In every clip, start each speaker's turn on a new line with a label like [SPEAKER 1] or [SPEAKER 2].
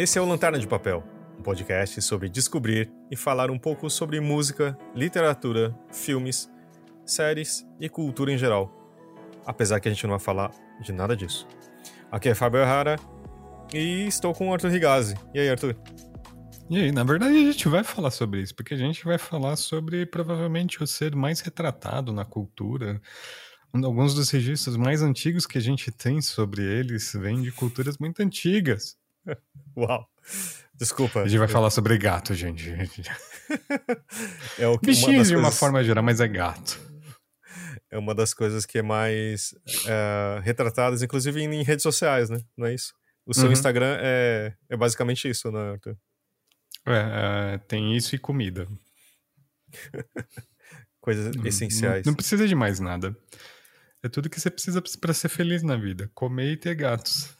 [SPEAKER 1] Esse é o Lanterna de Papel, um podcast sobre descobrir e falar um pouco sobre música, literatura, filmes, séries e cultura em geral. Apesar que a gente não vai falar de nada disso. Aqui é Fábio Errara e estou com o Arthur Rigazzi. E aí, Arthur?
[SPEAKER 2] E aí, na verdade, a gente vai falar sobre isso, porque a gente vai falar sobre provavelmente o ser mais retratado na cultura. Alguns dos registros mais antigos que a gente tem sobre eles vêm de culturas muito antigas.
[SPEAKER 1] Uau! Desculpa.
[SPEAKER 2] A gente vai falar sobre gato, gente.
[SPEAKER 1] é o que,
[SPEAKER 2] Bichinhos de uma forma geral, mas é gato.
[SPEAKER 1] É uma das coisas que é mais é, retratadas, inclusive em, em, redes sociais, né? Não é isso? O seu uhum. Instagram é, é basicamente isso, né, Arthur?
[SPEAKER 2] É, é, tem isso e comida.
[SPEAKER 1] Coisas essenciais.
[SPEAKER 2] Não, não, precisa de mais nada. É tudo que você precisa para ser feliz na vida: comer e ter gatos.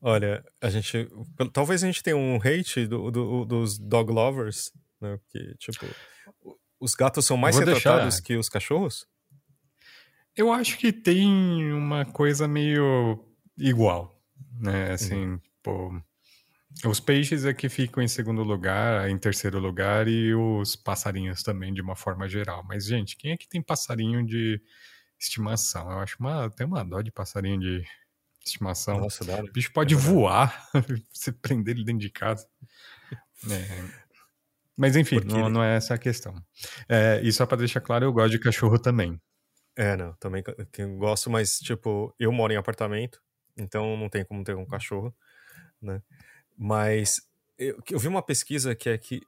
[SPEAKER 1] Olha, a gente. Talvez a gente tenha um hate do, do, dos dog lovers, né? Que, tipo, os gatos são mais retratados deixar. que os cachorros?
[SPEAKER 2] Eu acho que tem uma coisa meio igual, né? Assim, hum. pô os peixes é que ficam em segundo lugar, em terceiro lugar, e os passarinhos também, de uma forma geral. Mas, gente, quem é que tem passarinho de estimação? Eu acho uma. Tem uma dó de passarinho de estimação.
[SPEAKER 1] Nossa, dá.
[SPEAKER 2] O bicho pode é voar, você prender ele dentro de casa. É. Mas enfim, não, não, é essa a questão. É, e só pra deixar claro, eu gosto de cachorro também.
[SPEAKER 1] É, não, também gosto, mas tipo, eu moro em apartamento, então não tem como ter um cachorro, né? Mas eu, eu vi uma pesquisa que é que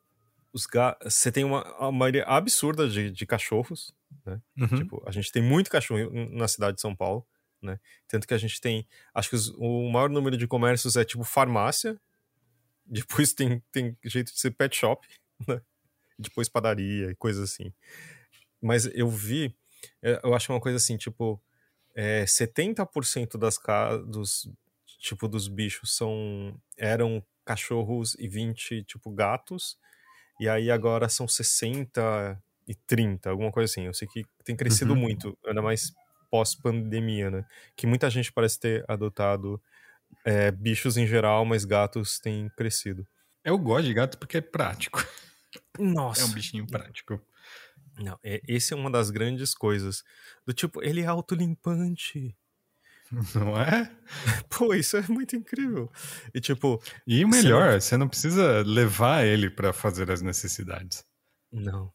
[SPEAKER 1] os você tem uma, uma maioria absurda de, de cachorros, né? Uhum. Tipo, a gente tem muito cachorro na cidade de São Paulo, né? Tanto que a gente tem, acho que os, o maior número de comércios é tipo farmácia, depois tem, tem jeito de ser pet shop, né? Depois padaria e coisas assim. Mas eu vi, é, eu acho uma coisa assim, tipo, é, 70% das dos tipo dos bichos são eram cachorros e 20 tipo gatos. E aí agora são 60 e 30, alguma coisa assim. Eu sei que tem crescido uhum. muito, ainda mais pós-pandemia, né? Que muita gente parece ter adotado é, bichos em geral, mas gatos têm crescido.
[SPEAKER 2] Eu gosto de gato porque é prático.
[SPEAKER 1] Nossa.
[SPEAKER 2] É um bichinho prático.
[SPEAKER 1] Não, é, esse é uma das grandes coisas. Do tipo, ele é autolimpante.
[SPEAKER 2] Não é?
[SPEAKER 1] Pô, isso é muito incrível. E tipo.
[SPEAKER 2] E o melhor, você não, você não precisa levar ele para fazer as necessidades.
[SPEAKER 1] Não.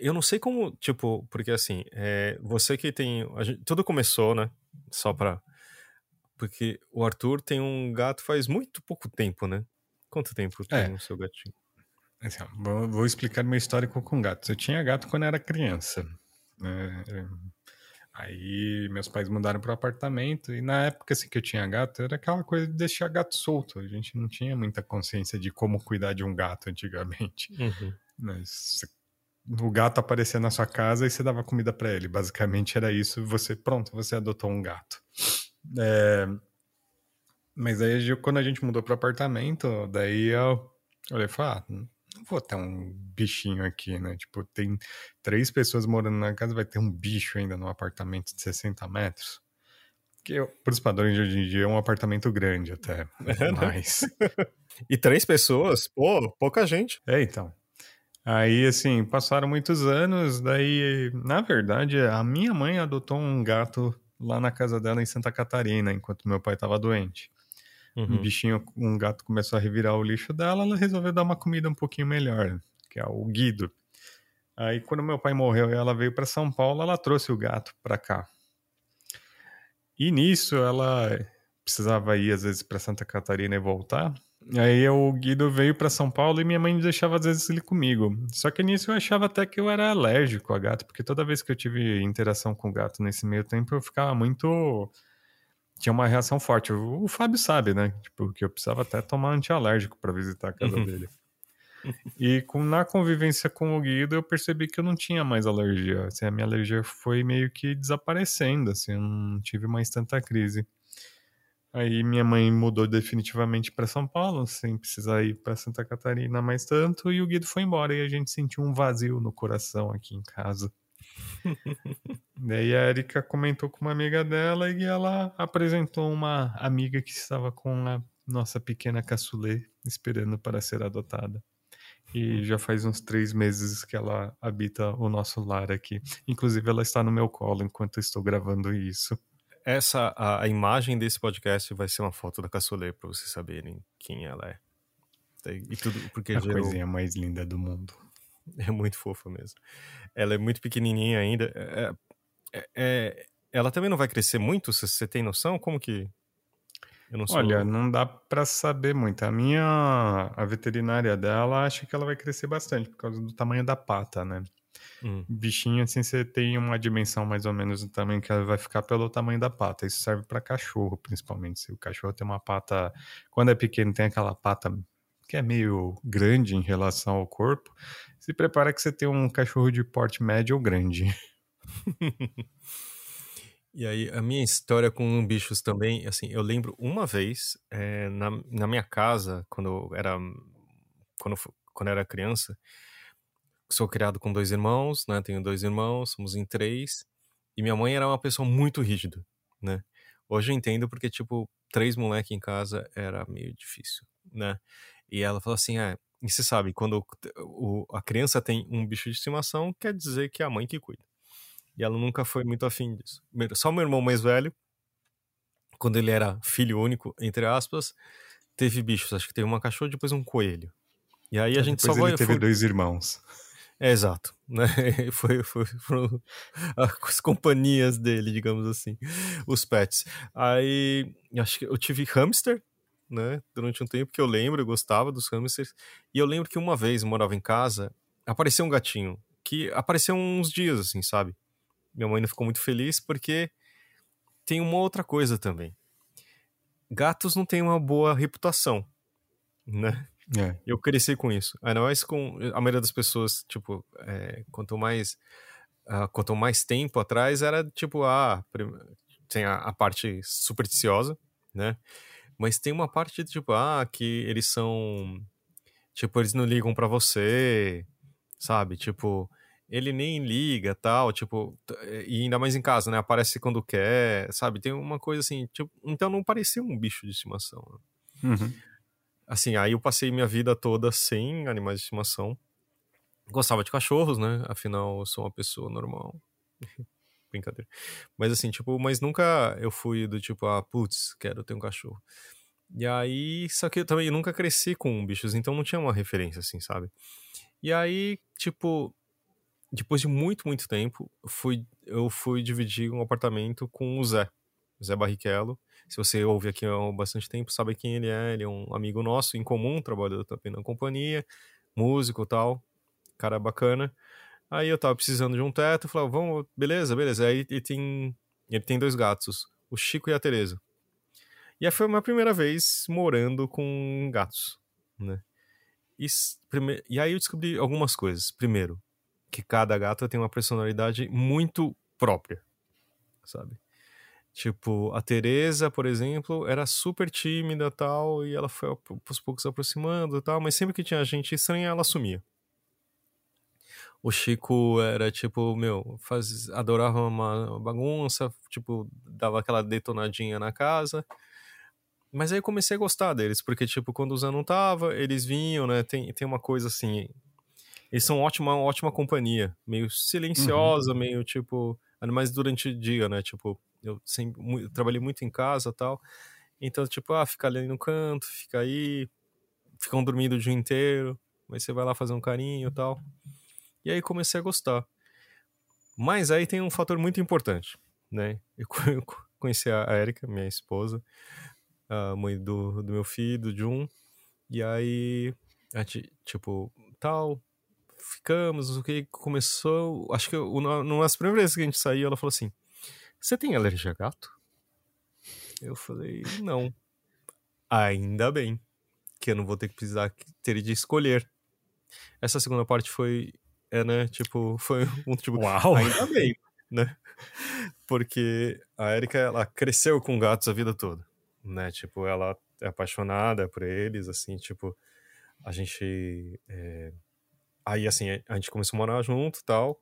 [SPEAKER 1] Eu não sei como, tipo, porque assim, é, você que tem. Gente, tudo começou, né? Só pra. Porque o Arthur tem um gato faz muito pouco tempo, né? Quanto tempo tem é. o seu gatinho?
[SPEAKER 2] Assim, vou, vou, explicar meu histórico com gatos. Eu tinha gato quando era criança. É, Aí meus pais mudaram para o apartamento e na época assim que eu tinha gato era aquela coisa de deixar gato solto. A gente não tinha muita consciência de como cuidar de um gato antigamente. Uhum. Mas o gato aparecia na sua casa e você dava comida para ele. Basicamente era isso. Você pronto, você adotou um gato. É... Mas aí quando a gente mudou para o apartamento, daí eu olhei e falei, ah, não vou ter um bichinho aqui, né? Tipo, tem três pessoas morando na casa, vai ter um bicho ainda no apartamento de 60 metros. Que para os padrões de hoje em dia é um apartamento grande até. É, mas.
[SPEAKER 1] e três pessoas? Pô, pouca gente.
[SPEAKER 2] É, então. Aí, assim, passaram muitos anos, daí, na verdade, a minha mãe adotou um gato lá na casa dela em Santa Catarina, enquanto meu pai estava doente. Uhum. Um bichinho, um gato começou a revirar o lixo dela, ela resolveu dar uma comida um pouquinho melhor, que é o Guido. Aí quando meu pai morreu e ela veio para São Paulo, ela trouxe o gato para cá. E nisso ela precisava ir às vezes para Santa Catarina e voltar. Aí o Guido veio para São Paulo e minha mãe deixava às vezes ele comigo. Só que nisso eu achava até que eu era alérgico a gato, porque toda vez que eu tive interação com gato nesse meio tempo eu ficava muito tinha uma reação forte. O, Fábio sabe, né? Tipo, que eu precisava até tomar antialérgico para visitar a casa uhum. dele. E com, na convivência com o Guido, eu percebi que eu não tinha mais alergia. Assim, a minha alergia foi meio que desaparecendo, assim, eu não tive mais tanta crise. Aí minha mãe mudou definitivamente para São Paulo, sem precisar ir para Santa Catarina mais tanto, e o Guido foi embora e a gente sentiu um vazio no coração aqui em casa. Daí a Erika comentou com uma amiga dela e ela apresentou uma amiga que estava com a nossa pequena caçulê esperando para ser adotada. E já faz uns três meses que ela habita o nosso lar aqui. Inclusive, ela está no meu colo enquanto estou gravando isso.
[SPEAKER 1] Essa, a, a imagem desse podcast vai ser uma foto da caçulê para vocês saberem quem ela é. E tudo, porque
[SPEAKER 2] a gerou... coisinha mais linda do mundo.
[SPEAKER 1] É muito fofa mesmo. Ela é muito pequenininha ainda. É, é, é, ela também não vai crescer muito, você tem noção? Como que
[SPEAKER 2] não sou... Olha, não dá para saber muito. A minha, a veterinária dela acha que ela vai crescer bastante por causa do tamanho da pata, né? Hum. Bichinho, assim, você tem uma dimensão mais ou menos do tamanho que ela vai ficar pelo tamanho da pata. Isso serve para cachorro, principalmente. Se o cachorro tem uma pata, quando é pequeno, tem aquela pata que é meio grande em relação ao corpo. Se prepara que você tem um cachorro de porte médio ou grande.
[SPEAKER 1] E aí, a minha história com bichos também, assim, eu lembro uma vez, é, na, na minha casa, quando era, quando, quando era criança, sou criado com dois irmãos, né, tenho dois irmãos, somos em três, e minha mãe era uma pessoa muito rígida, né. Hoje eu entendo porque, tipo, três moleques em casa era meio difícil, né. E ela falou assim, ah, e você sabe, quando o, a criança tem um bicho de estimação, quer dizer que é a mãe que cuida. E ela nunca foi muito afim disso. Só meu irmão mais velho, quando ele era filho único, entre aspas, teve bichos. Acho que teve uma cachorra e depois um coelho. E aí a é, gente
[SPEAKER 2] depois
[SPEAKER 1] só
[SPEAKER 2] ele teve foi... dois irmãos.
[SPEAKER 1] É, exato. Né? Foi, foi, foram as companhias dele, digamos assim, os pets. Aí, acho que eu tive hamster, né? Durante um tempo que eu lembro, eu gostava dos hamsters. E eu lembro que uma vez eu morava em casa, apareceu um gatinho que apareceu uns dias, assim, sabe? minha mãe não ficou muito feliz porque tem uma outra coisa também. Gatos não têm uma boa reputação, né? É. Eu cresci com isso. Ainda mais com a maioria das pessoas, tipo, é, quanto mais uh, quanto mais tempo atrás era tipo, ah, tem a, a, parte supersticiosa, né? Mas tem uma parte tipo, ah, que eles são tipo, eles não ligam para você, sabe? Tipo, ele nem liga tal, tipo, e ainda mais em casa, né? Aparece quando quer, sabe? Tem uma coisa assim, tipo, então não parecia um bicho de estimação. Né? Uhum. Assim, aí eu passei minha vida toda sem animais de estimação. Gostava de cachorros, né? Afinal, eu sou uma pessoa normal. Brincadeira. Mas assim, tipo, mas nunca eu fui do tipo, ah, putz, quero ter um cachorro. E aí, só que eu também nunca cresci com bichos, então não tinha uma referência, assim, sabe? E aí, tipo, depois de muito, muito tempo, fui, eu fui dividir um apartamento com o Zé, Zé Barrichello. Se você ouve aqui há bastante tempo, sabe quem ele é. Ele é um amigo nosso em comum, trabalhou também na companhia, músico tal, cara bacana. Aí eu tava precisando de um teto, falei, vamos, beleza, beleza. Aí ele tem, ele tem dois gatos, o Chico e a Teresa. E aí foi a minha primeira vez morando com gatos, né? E, e aí eu descobri algumas coisas. Primeiro, que cada gata tem uma personalidade muito própria, sabe? Tipo, a Teresa, por exemplo, era super tímida tal, e ela foi aos poucos se aproximando tal, mas sempre que tinha gente estranha, ela sumia. O Chico era tipo, meu, faz, adorava uma bagunça, tipo, dava aquela detonadinha na casa. Mas aí eu comecei a gostar deles, porque, tipo, quando o Zé não tava, eles vinham, né? Tem, tem uma coisa assim, eles são ótima, ótima companhia. Meio silenciosa, uhum. meio tipo. Mas durante o dia, né? Tipo, eu sempre eu trabalhei muito em casa tal. Então, tipo, ah, fica ali no canto, fica aí, ficam dormindo o dia inteiro, mas você vai lá fazer um carinho tal. E aí comecei a gostar. Mas aí tem um fator muito importante, né? Eu conheci a Erika, minha esposa, a mãe do, do meu filho, do Jun, e aí a gente, tipo, tal, ficamos, o que começou. Acho que numa das primeiras vezes que a gente saiu, ela falou assim: Você tem alergia a gato? Eu falei: Não. Ainda bem que eu não vou ter que precisar ter de escolher. Essa segunda parte foi, é, né? Tipo, foi um tipo.
[SPEAKER 2] Uau!
[SPEAKER 1] Ainda bem, né? Porque a Erika, ela cresceu com gatos a vida toda, né? Tipo, ela é apaixonada por eles, assim, tipo, a gente. É Aí, assim, a gente começou a morar junto tal.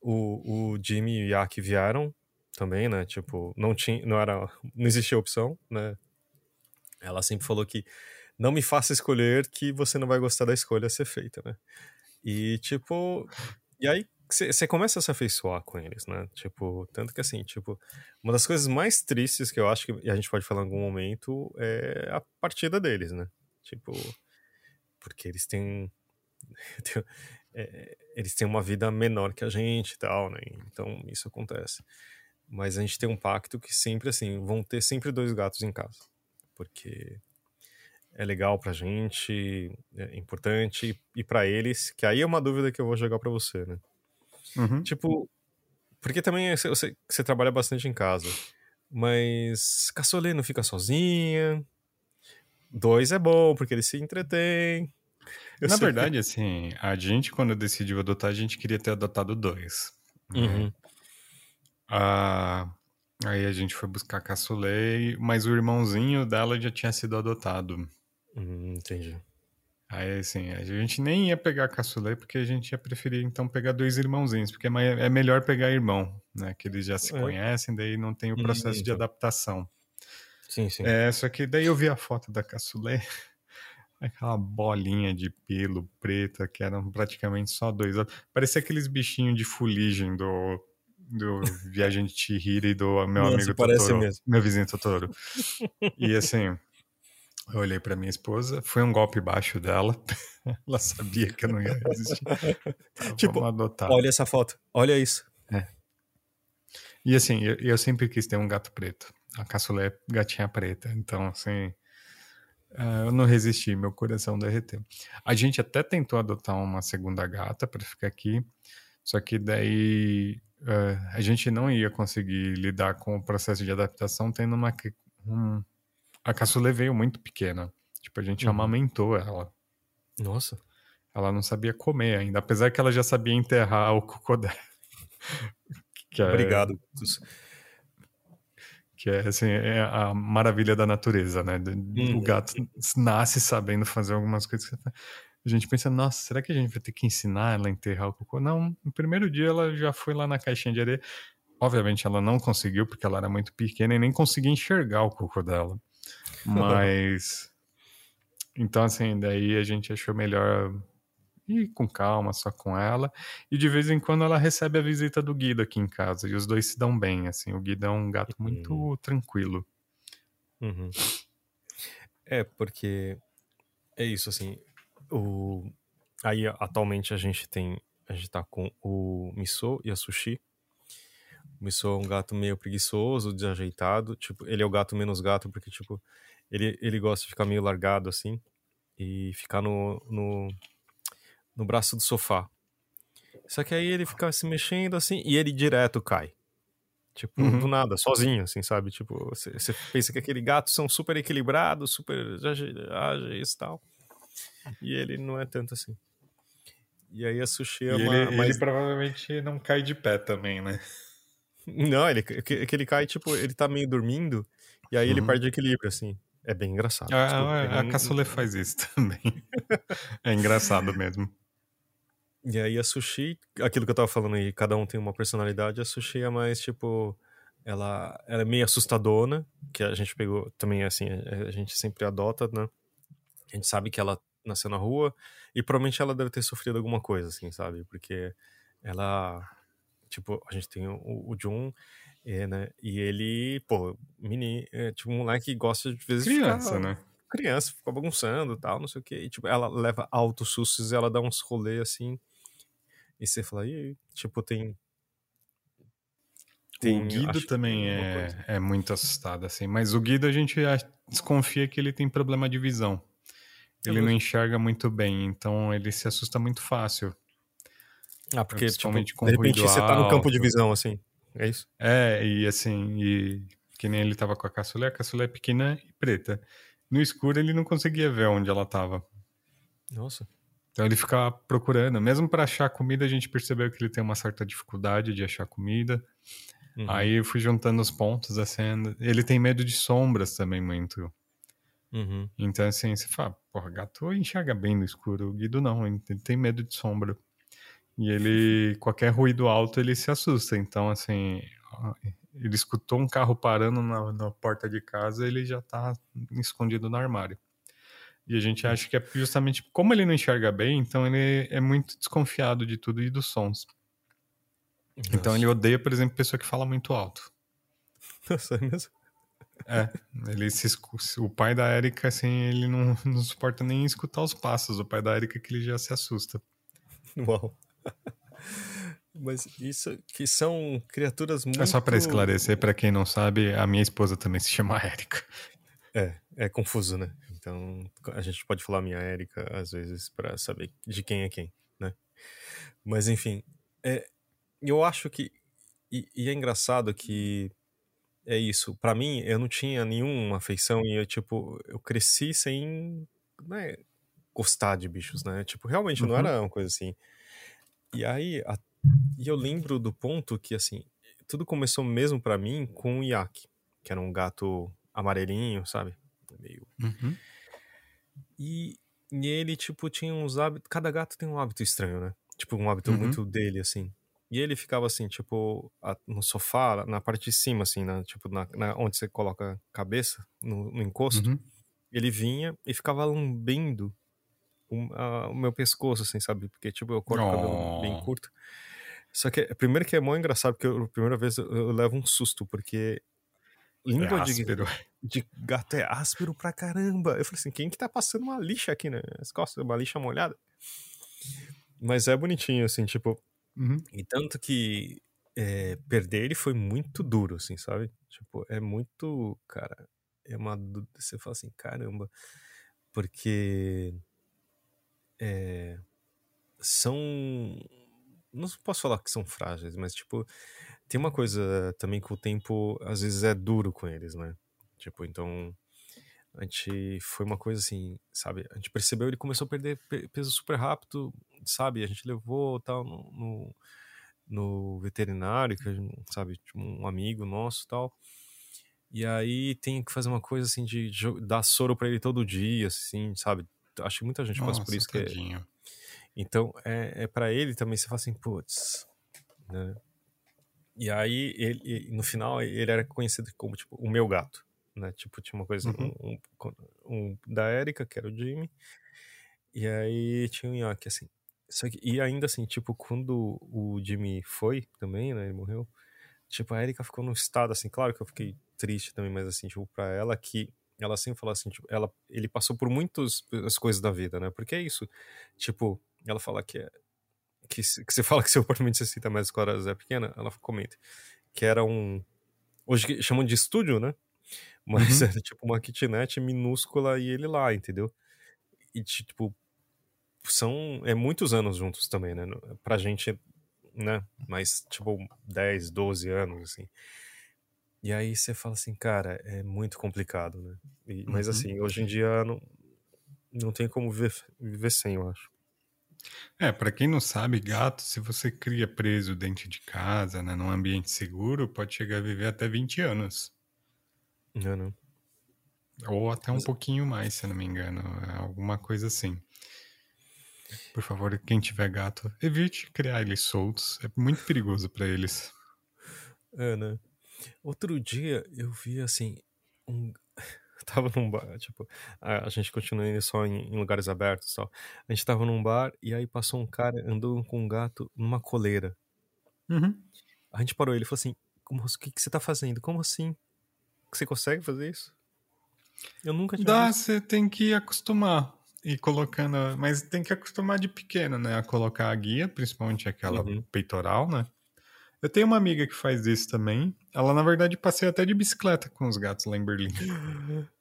[SPEAKER 1] O, o Jimmy e o Yak vieram também, né? Tipo, não tinha, não era, não existia opção, né? ela sempre falou que não me faça escolher que você não vai gostar da escolha a ser feita, né? E, tipo, e aí você começa a se afeiçoar com eles, né? Tipo, tanto que assim, tipo, uma das coisas mais tristes que eu acho que a gente pode falar em algum momento é a partida deles, né? Tipo, porque eles têm. é, eles têm uma vida menor que a gente e tal, né? Então isso acontece. Mas a gente tem um pacto que sempre, assim, vão ter sempre dois gatos em casa. Porque é legal pra gente, é importante, e para eles, que aí é uma dúvida que eu vou jogar para você, né? Uhum. Tipo, porque também você, você trabalha bastante em casa, mas caçolê não fica sozinha, dois é bom, porque eles se entretêm.
[SPEAKER 2] Na sei. verdade, assim, a gente, quando decidiu adotar, a gente queria ter adotado dois. Né? Uhum. Ah, aí a gente foi buscar caçulei, mas o irmãozinho dela já tinha sido adotado.
[SPEAKER 1] Hum, entendi.
[SPEAKER 2] Aí, assim, a gente nem ia pegar caçulei porque a gente ia preferir, então, pegar dois irmãozinhos, porque é, é melhor pegar irmão, né? Que eles já se é. conhecem, daí não tem o processo hum, então. de adaptação.
[SPEAKER 1] Sim, sim.
[SPEAKER 2] É, só que daí eu vi a foto da caçulei, aquela bolinha de pelo preta, que eram praticamente só dois. Parecia aqueles bichinhos de fuligem do, do Viagem de Chihiro e do meu Nossa, amigo Totoro, mesmo. meu vizinho Totoro. E assim, eu olhei para minha esposa, foi um golpe baixo dela. Ela sabia que eu não ia resistir.
[SPEAKER 1] Então, tipo, adotar. olha essa foto, olha isso. É.
[SPEAKER 2] E assim, eu, eu, sempre quis ter um gato preto. A caçulé é gatinha preta. Então, assim, uh, eu não resisti, meu coração derreteu. A gente até tentou adotar uma segunda gata para ficar aqui, só que daí uh, a gente não ia conseguir lidar com o processo de adaptação tendo uma, um, a caçula veio muito pequena. Tipo, a gente uhum. amamentou ela.
[SPEAKER 1] Nossa.
[SPEAKER 2] Ela não sabia comer ainda, apesar que ela já sabia enterrar o cocô dela.
[SPEAKER 1] é, Obrigado.
[SPEAKER 2] Que é, assim, é a maravilha da natureza, né? O gato nasce sabendo fazer algumas coisas. A gente pensa, nossa, será que a gente vai ter que ensinar ela a enterrar o cocô? Não, no primeiro dia ela já foi lá na caixinha de areia. Obviamente ela não conseguiu, porque ela era muito pequena e nem conseguia enxergar o cocô dela. Mas. então, assim, daí a gente achou melhor ir com calma, só com ela. E de vez em quando ela recebe a visita do Guido aqui em casa. E os dois se dão bem, assim. O Guido é um gato muito uhum. tranquilo.
[SPEAKER 1] Uhum. É, porque é isso, assim. O... Aí, atualmente, a gente tem. A gente tá com o Miso e a Sushi. O Miso é um gato meio preguiçoso, desajeitado. Tipo, ele é o gato menos gato, porque, tipo, ele, ele gosta de ficar meio largado assim e ficar no, no, no braço do sofá. Só que aí ele fica se mexendo assim e ele direto cai. Tipo, uhum. do nada, sozinho, assim, sabe? Tipo, você pensa que aquele gato são super equilibrados, super ágeis e tal. E ele não é tanto assim. E aí a sushi é
[SPEAKER 2] uma. Ele, mais... ele provavelmente não cai de pé também, né?
[SPEAKER 1] Não, ele, que, que ele cai, tipo, ele tá meio dormindo, e aí uhum. ele perde equilíbrio, assim. É bem engraçado.
[SPEAKER 2] Ah, Desculpa, a, a não... Caçulê faz isso também. é engraçado mesmo.
[SPEAKER 1] E aí a Sushi, aquilo que eu tava falando aí, cada um tem uma personalidade, a Sushi é mais, tipo, ela, ela é meio assustadona, que a gente pegou também, assim, a, a gente sempre adota, né? A gente sabe que ela nasceu na rua e provavelmente ela deve ter sofrido alguma coisa, assim, sabe? Porque ela, tipo, a gente tem o, o Jun, é, né? E ele, pô, mini, é, tipo, um moleque que gosta de vezes
[SPEAKER 2] Criança, ficar, né?
[SPEAKER 1] Criança, fica bagunçando e tal, não sei o quê. E, tipo, ela leva altos sustos e ela dá uns rolês assim. E você fala, e tipo, tem.
[SPEAKER 2] tem o Guido também é, é muito assustado, assim. Mas o Guido a gente desconfia que ele tem problema de visão. Ele não enxerga muito bem, então ele se assusta muito fácil.
[SPEAKER 1] Ah, porque, tipo, de repente você tá no campo de visão, assim. É isso?
[SPEAKER 2] É, e assim, e que nem ele tava com a caçulé, a caçulé é pequena e preta. No escuro ele não conseguia ver onde ela tava.
[SPEAKER 1] Nossa.
[SPEAKER 2] Então ele ficava procurando. Mesmo para achar comida, a gente percebeu que ele tem uma certa dificuldade de achar comida. Uhum. Aí eu fui juntando os pontos, assim. Ele tem medo de sombras também, muito.
[SPEAKER 1] Uhum.
[SPEAKER 2] Então, assim, você fala, porra, gato enxerga bem no escuro. O Guido não, ele tem medo de sombra. E ele, qualquer ruído alto, ele se assusta. Então, assim, ele escutou um carro parando na, na porta de casa, ele já tá escondido no armário. E a gente acha que é justamente como ele não enxerga bem, então ele é muito desconfiado de tudo e dos sons. Nossa. Então ele odeia, por exemplo, pessoa que fala muito alto.
[SPEAKER 1] Nossa, é mesmo?
[SPEAKER 2] É, ele se, o pai da Erika, assim, ele não, não suporta nem escutar os passos. O pai da Erika que ele já se assusta.
[SPEAKER 1] Uau. Mas isso que são criaturas muito. É
[SPEAKER 2] só para esclarecer, para quem não sabe, a minha esposa também se chama Erika.
[SPEAKER 1] É, é confuso, né? Então a gente pode falar minha Erika às vezes para saber de quem é quem, né? Mas enfim, é, eu acho que e, e é engraçado que é isso. Para mim, eu não tinha nenhuma afeição e eu tipo, eu cresci sem né, gostar de bichos, né? Tipo, realmente uhum. não era uma coisa assim. E aí, a, e eu lembro do ponto que, assim, tudo começou mesmo para mim com o Yak, que era um gato amarelinho, sabe? Meio.
[SPEAKER 2] Uhum.
[SPEAKER 1] E, e ele, tipo, tinha uns hábitos. Cada gato tem um hábito estranho, né? Tipo, um hábito uhum. muito dele, assim. E ele ficava assim, tipo, no sofá, na parte de cima, assim, na, tipo, na, na onde você coloca a cabeça, no, no encosto. Uhum. Ele vinha e ficava lambendo o, a, o, meu pescoço, assim, sabe? Porque, tipo, eu corto oh. o cabelo bem curto. Só que, primeiro que é mó engraçado, porque a primeira vez eu, eu, levo um susto, porque língua é de, de, gato é áspero pra caramba. Eu falei assim, quem que tá passando uma lixa aqui nas costas? Uma lixa molhada? Mas é bonitinho, assim, tipo...
[SPEAKER 2] Uhum.
[SPEAKER 1] E tanto que é, perder ele foi muito duro, assim, sabe? Tipo, é muito... Cara, é uma... Você fala assim, caramba... Porque é, são. Não posso falar que são frágeis, mas, tipo, tem uma coisa também que o tempo às vezes é duro com eles, né? Tipo, então. A gente foi uma coisa assim, sabe? A gente percebeu ele começou a perder peso super rápido, sabe? A gente levou tal no, no, no veterinário, que sabe, tipo, um amigo nosso tal. E aí tem que fazer uma coisa assim de, de dar soro para ele todo dia, assim, sabe? acho que muita gente Nossa, passa por isso. Que é... Então, é, é para ele também, você fala assim, putz, né? E aí, ele, no final, ele era conhecido como, tipo, o meu gato, né? Tipo, tinha uma coisa, uhum. um, um, um, da Erika, que era o Jimmy, e aí tinha o Nhoque, assim. Que, e ainda assim, tipo, quando o Jimmy foi também, né, ele morreu, tipo, a Erika ficou num estado, assim, claro que eu fiquei triste também, mas assim, tipo, pra ela que ela sempre fala assim, tipo, ela, ele passou por muitas as coisas da vida, né? Porque é isso. Tipo, ela fala que é. Que, que você fala que seu apartamento de 60 metros quadrados é pequena, ela comenta. Que era um. Hoje chamam de estúdio, né? Mas uhum. era tipo uma kitnet minúscula e ele lá, entendeu? E tipo. São. É muitos anos juntos também, né? Pra gente, né? Mas, tipo, 10, 12 anos, assim. E aí você fala assim, cara, é muito complicado, né? E, mas uhum. assim, hoje em dia não, não tem como viver, viver sem, eu acho.
[SPEAKER 2] É, para quem não sabe, gato, se você cria preso dentro de casa, né, num ambiente seguro, pode chegar a viver até 20 anos.
[SPEAKER 1] Não, não.
[SPEAKER 2] Ou até um mas... pouquinho mais, se eu não me engano. É alguma coisa assim. Por favor, quem tiver gato, evite criar eles soltos. É muito perigoso para eles.
[SPEAKER 1] Né? Outro dia eu vi assim, um. tava num bar, tipo, a, gente continua indo só em, em, lugares abertos só. A gente tava num bar e aí passou um cara andando com um gato numa coleira.
[SPEAKER 2] Uhum.
[SPEAKER 1] A gente parou ele falou assim: Como, o que, que você tá fazendo? Como assim? Você consegue fazer isso? Eu nunca tinha
[SPEAKER 2] Dá, você tem que acostumar. E colocando. Mas tem que acostumar de pequeno, né? A colocar a guia, principalmente aquela uhum. peitoral, né? Eu tenho uma amiga que faz isso também. Ela, na verdade, passeia até de bicicleta com os gatos lá em Berlim.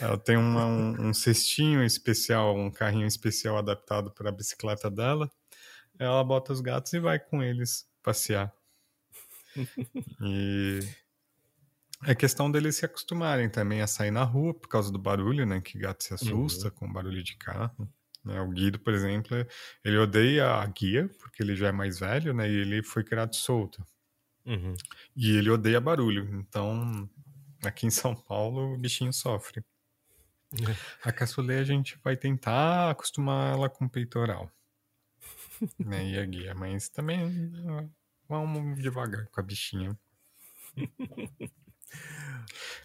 [SPEAKER 2] Ela tem uma, um, um, cestinho especial, um carrinho especial adaptado para a bicicleta dela. Ela bota os gatos e vai com eles passear. e é questão deles se acostumarem também a sair na rua por causa do barulho, né? Que gato se assusta uhum. com barulho de carro. Né? O Guido, por exemplo, ele odeia a guia, porque ele já é mais velho, né? E ele foi criado solto.
[SPEAKER 1] Uhum.
[SPEAKER 2] E ele odeia barulho. Então, aqui em São Paulo, o bichinho sofre. A caçulê a gente vai tentar acostumar ela com o peitoral. né? E a guia, mas também vamos devagar com a bichinha.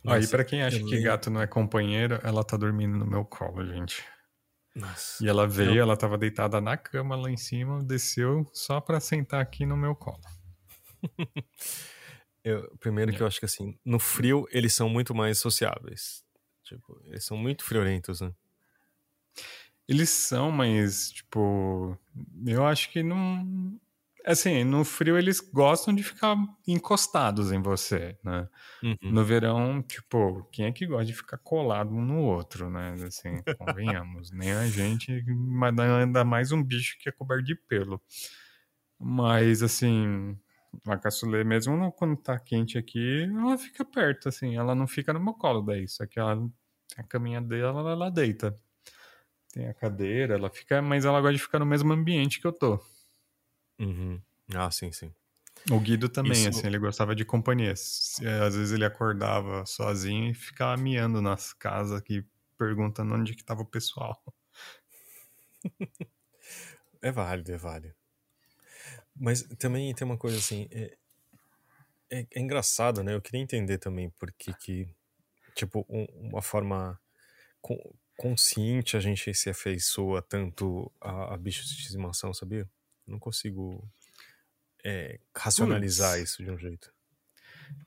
[SPEAKER 2] Aí, para quem acha que gato não é companheiro, ela tá dormindo no meu colo, gente. Nossa. E ela veio, ela tava deitada na cama lá em cima, desceu só pra sentar aqui no meu colo.
[SPEAKER 1] eu, primeiro é. que eu acho que assim, no frio eles são muito mais sociáveis. Tipo, eles são muito friorentos, né?
[SPEAKER 2] Eles são, mas, tipo, eu acho que não. Assim, no frio eles gostam de ficar encostados em você, né? Uhum. No verão, tipo, quem é que gosta de ficar colado um no outro, né? Assim, convenhamos. Nem a gente, mas ainda mais um bicho que é coberto de pelo. Mas, assim, a caçulê, mesmo quando tá quente aqui, ela fica perto, assim. Ela não fica no meu colo daí, só que ela, a caminha dela, ela deita. Tem a cadeira, ela fica, mas ela gosta de ficar no mesmo ambiente que eu tô.
[SPEAKER 1] Uhum. Ah, sim, sim.
[SPEAKER 2] O Guido também, Isso... assim, ele gostava de companhia. Às vezes ele acordava sozinho e ficava miando nas casas aqui, perguntando onde que tava o pessoal.
[SPEAKER 1] é válido, é válido. Mas também tem uma coisa assim, é, é, é engraçado, né? Eu queria entender também porque que, tipo, um, uma forma consciente a gente se afeiçoa tanto a, a bichos de estimação, sabia? Não consigo é, racionalizar Puts. isso de um jeito.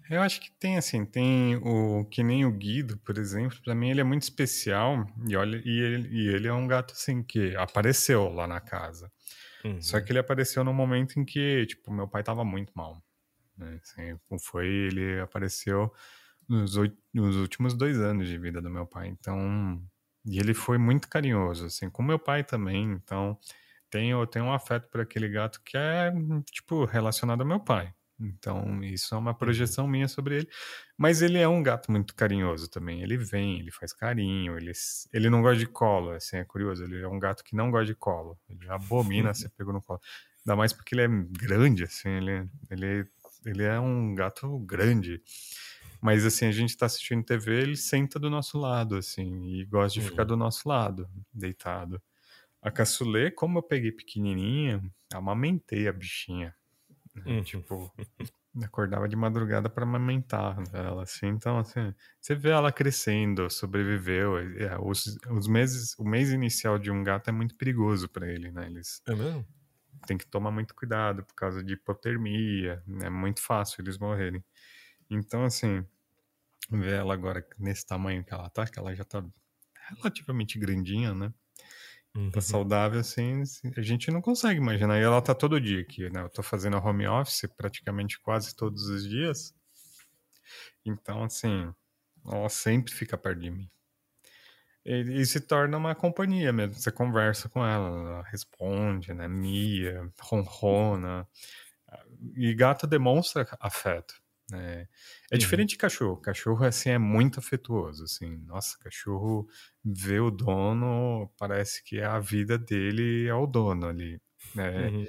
[SPEAKER 2] Eu acho que tem assim, tem o que nem o Guido, por exemplo, para mim ele é muito especial e olha e ele, e ele é um gato assim que apareceu lá na casa. Uhum. Só que ele apareceu no momento em que, tipo, meu pai tava muito mal. Né? Assim, foi, ele apareceu nos, oito, nos últimos dois anos de vida do meu pai. Então, e ele foi muito carinhoso, assim, com meu pai também. Então, tenho, tenho um afeto por aquele gato que é, tipo, relacionado ao meu pai. Então, isso é uma uhum. projeção minha sobre ele. Mas ele é um gato muito carinhoso também. Ele vem, ele faz carinho, ele, ele não gosta de colo, assim, é curioso. Ele é um gato que não gosta de colo. Ele abomina ser pego no colo. Ainda mais porque ele é grande, assim, ele, ele, ele é um gato grande. Mas, assim, a gente tá assistindo TV, ele senta do nosso lado, assim, e gosta de uhum. ficar do nosso lado, deitado. A caçulê, como eu peguei pequenininha, amamentei a bichinha. Né? Uhum. Tipo, acordava de madrugada para amamentar ela, assim. Então, assim, você vê ela crescendo, sobreviveu. É, os, os meses, o mês inicial de um gato é muito perigoso para ele, né? Eles
[SPEAKER 1] é mesmo?
[SPEAKER 2] Tem que tomar muito cuidado por causa de hipotermia. É muito fácil eles morrerem. Então, assim, ver ela agora nesse tamanho que ela tá, que ela já tá relativamente grandinha, né? Uhum. Tá saudável assim, a gente não consegue imaginar. E ela tá todo dia aqui, né? Eu tô fazendo home office praticamente quase todos os dias. Então, assim, ela sempre fica perto de mim. E, e se torna uma companhia mesmo. Você conversa com ela, ela responde, né? Mia, ronrona. E gato demonstra afeto. É, é uhum. diferente de cachorro. Cachorro, assim, é muito afetuoso, assim. Nossa, cachorro vê o dono, parece que a vida dele é o dono ali. Né? Uhum.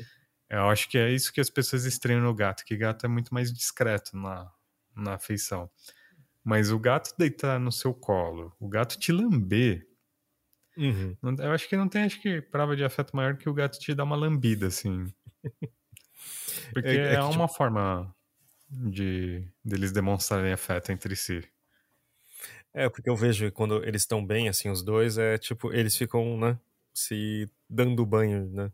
[SPEAKER 2] Eu acho que é isso que as pessoas estranham no gato, que gato é muito mais discreto na, na afeição. Mas o gato deitar no seu colo, o gato te lamber, uhum. eu acho que não tem acho que prova de afeto maior que o gato te dar uma lambida, assim. Porque é, é, é uma tipo... forma de deles demonstrarem afeto entre si.
[SPEAKER 1] É, porque eu vejo quando eles estão bem, assim, os dois, é tipo, eles ficam, né, se dando banho, né?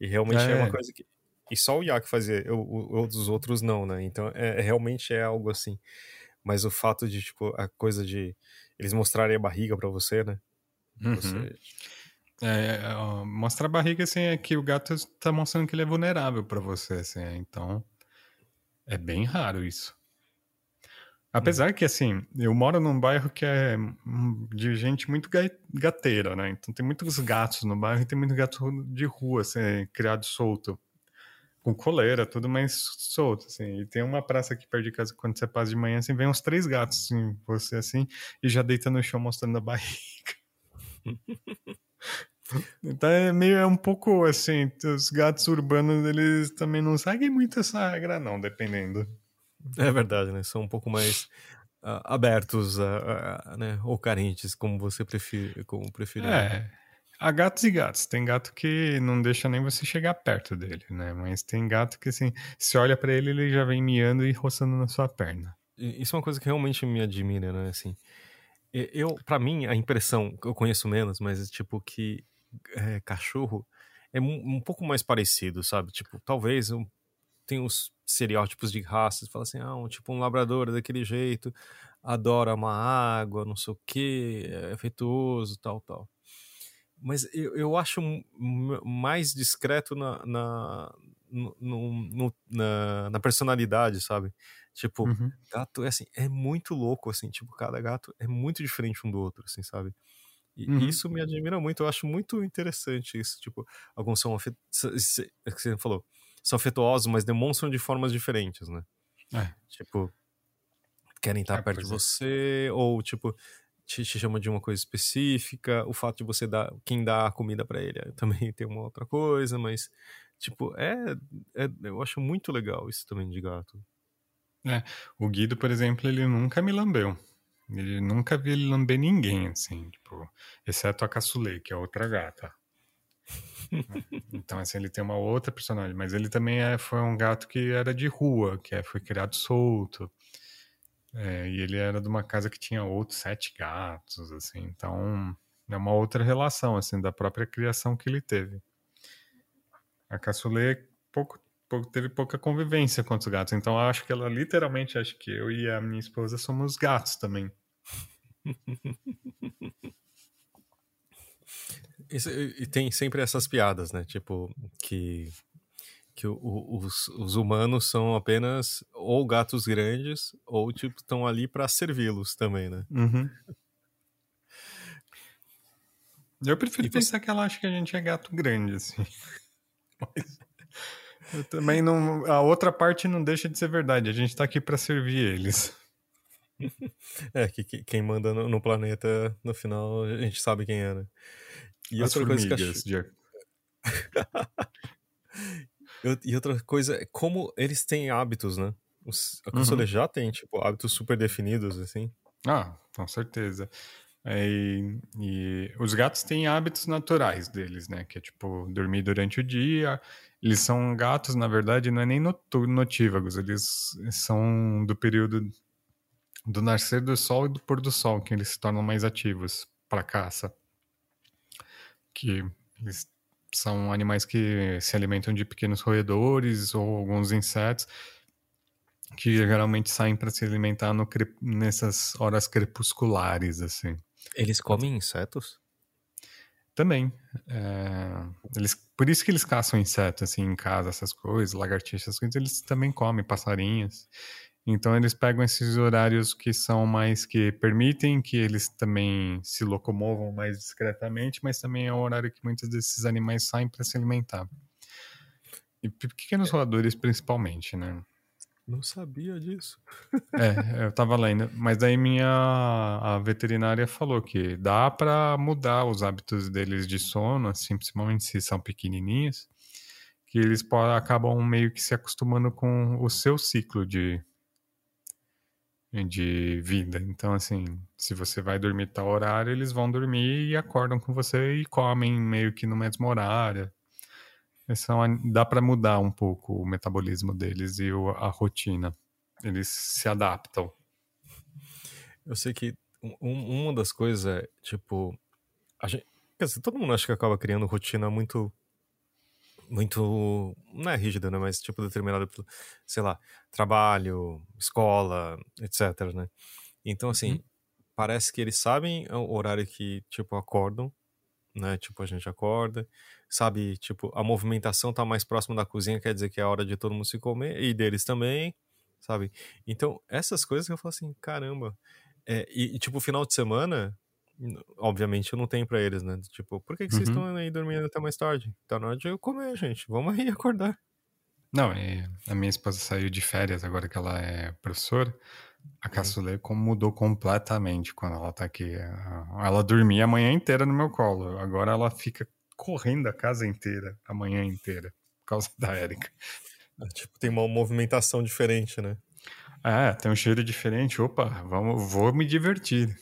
[SPEAKER 1] E realmente é, é uma coisa que. E só o Yak fazia, os outros não, né? Então, é, é, realmente é algo assim. Mas o fato de, tipo, a coisa de eles mostrarem a barriga para você, né?
[SPEAKER 2] Uhum. Você... É, é mostrar a barriga, assim, é que o gato tá mostrando que ele é vulnerável para você, assim, é, então. É bem raro isso. Apesar hum. que, assim, eu moro num bairro que é de gente muito gateira, né? Então tem muitos gatos no bairro e tem muito gato de rua, assim, criado solto. Com coleira, tudo mais solto, assim. E tem uma praça aqui perto de casa, quando você passa de manhã, assim, vem uns três gatos, assim, você, assim, e já deita no chão mostrando a barriga. Então é meio é um pouco assim, os gatos urbanos eles também não seguem muito essa regra não, dependendo.
[SPEAKER 1] É verdade, né? São um pouco mais uh, abertos, uh, uh, né? Ou carentes, como você prefere, como preferir.
[SPEAKER 2] É. Há gatos e gatos. Tem gato que não deixa nem você chegar perto dele, né? Mas tem gato que assim, se olha para ele, ele já vem miando e roçando na sua perna.
[SPEAKER 1] isso é uma coisa que realmente me admira, né? Assim, eu, para mim, a impressão, eu conheço menos, mas tipo que é, cachorro é um, um, pouco mais parecido, sabe? Tipo, talvez um, tem os estereótipos de raças, fala assim, ah, um, tipo um labrador é daquele jeito, adora uma água, não sei o que, é afetuoso, tal, tal. Mas eu, eu acho mais discreto na, na, no, no, na, na personalidade, sabe? Tipo, uhum. gato é assim, é muito louco, assim, tipo, cada gato é muito diferente um do outro, assim, sabe? E uhum. isso me admira muito, eu acho muito interessante isso, tipo, alguns são afetuosos, é que você falou, são afetuosos, mas demonstram de formas diferentes, né? É. Tipo, querem estar é, perto de é. você, ou tipo, te, te chama de uma coisa específica, o fato de você dar, quem dá a comida para ele também tem uma outra coisa, mas, tipo, é, é, eu acho muito legal isso também de gato.
[SPEAKER 2] É, o Guido, por exemplo, ele nunca me lambeu. Ele nunca vi ele lamber ninguém, assim, tipo, exceto a Caçulê, que é outra gata. então, assim, ele tem uma outra personagem, mas ele também é, foi um gato que era de rua, que é, foi criado solto. É, e ele era de uma casa que tinha outros sete gatos, assim, então é uma outra relação, assim, da própria criação que ele teve. A Caçulê pouco teve pouca convivência com os gatos. Então eu acho que ela literalmente acho que eu e a minha esposa somos gatos também.
[SPEAKER 1] Isso, e tem sempre essas piadas, né? Tipo, que, que o, os, os humanos são apenas ou gatos grandes ou, tipo, estão ali para servi-los também, né?
[SPEAKER 2] Uhum. Eu prefiro e pensar você... que ela acha que a gente é gato grande, assim. Mas... Eu também não. A outra parte não deixa de ser verdade. A gente tá aqui para servir eles.
[SPEAKER 1] É, que, que quem manda no, no, planeta, no final, a gente sabe quem é, né?
[SPEAKER 2] E As outra coisa que acho...
[SPEAKER 1] e outra coisa é como eles têm hábitos, né? Os, a uhum. já tem, tipo, hábitos super definidos, assim.
[SPEAKER 2] Ah, com certeza. É, e, e, os gatos têm hábitos naturais deles, né? Que é tipo dormir durante o dia. Eles são gatos, na verdade, não é nem notívagos, eles são do período do nascer do sol e do pôr do sol que eles se tornam mais ativos para caça. Que eles são animais que se alimentam de pequenos roedores ou alguns insetos que geralmente saem para se alimentar no, nessas horas crepusculares, assim.
[SPEAKER 1] Eles comem insetos?
[SPEAKER 2] Também. É, eles, por isso que eles caçam insetos assim em casa, essas coisas, lagartixas, essas coisas, eles também comem passarinhos. Então eles pegam esses horários que são mais que permitem que eles também se locomovam mais discretamente, mas também é o horário que muitos desses animais saem para se alimentar. E pequenos é. roedores principalmente, né?
[SPEAKER 1] Não sabia disso.
[SPEAKER 2] é, eu tava lendo. Mas daí minha a veterinária falou que dá para mudar os hábitos deles de sono, assim, principalmente se são pequenininhos, que eles acabam meio que se acostumando com o seu ciclo de de vida. Então, assim, se você vai dormir tal horário, eles vão dormir e acordam com você e comem meio que no mesmo horário. São, é dá para mudar um pouco o metabolismo deles e a rotina. Eles se adaptam.
[SPEAKER 1] Eu sei que um, uma das coisas é, tipo, a gente, quer dizer, todo mundo acha que acaba criando rotina muito muito não é rígida, né, mas tipo determinada, sei lá, trabalho, escola, etc, né? Então assim, uhum. parece que eles sabem o horário que tipo acordam, né? Tipo a gente acorda, sabe, tipo, a movimentação tá mais próxima da cozinha, quer dizer que é a hora de todo mundo se comer, e deles também, sabe? Então, essas coisas que eu falo assim, caramba. É, e, e, tipo, final de semana, obviamente eu não tenho para eles, né? Tipo, por que, que vocês estão uhum. aí dormindo até mais tarde? Tá na hora de eu comer, gente. Vamos aí acordar.
[SPEAKER 2] Não, é, a minha esposa saiu de férias agora que ela é professora. A uhum. caçulê mudou completamente quando ela tá aqui. Ela dormia a manhã inteira no meu colo. Agora ela fica correndo a casa inteira, a manhã inteira, por causa da Érica.
[SPEAKER 1] É, tipo, tem uma movimentação diferente, né?
[SPEAKER 2] É, tem um cheiro diferente. Opa, vamos, vou me divertir.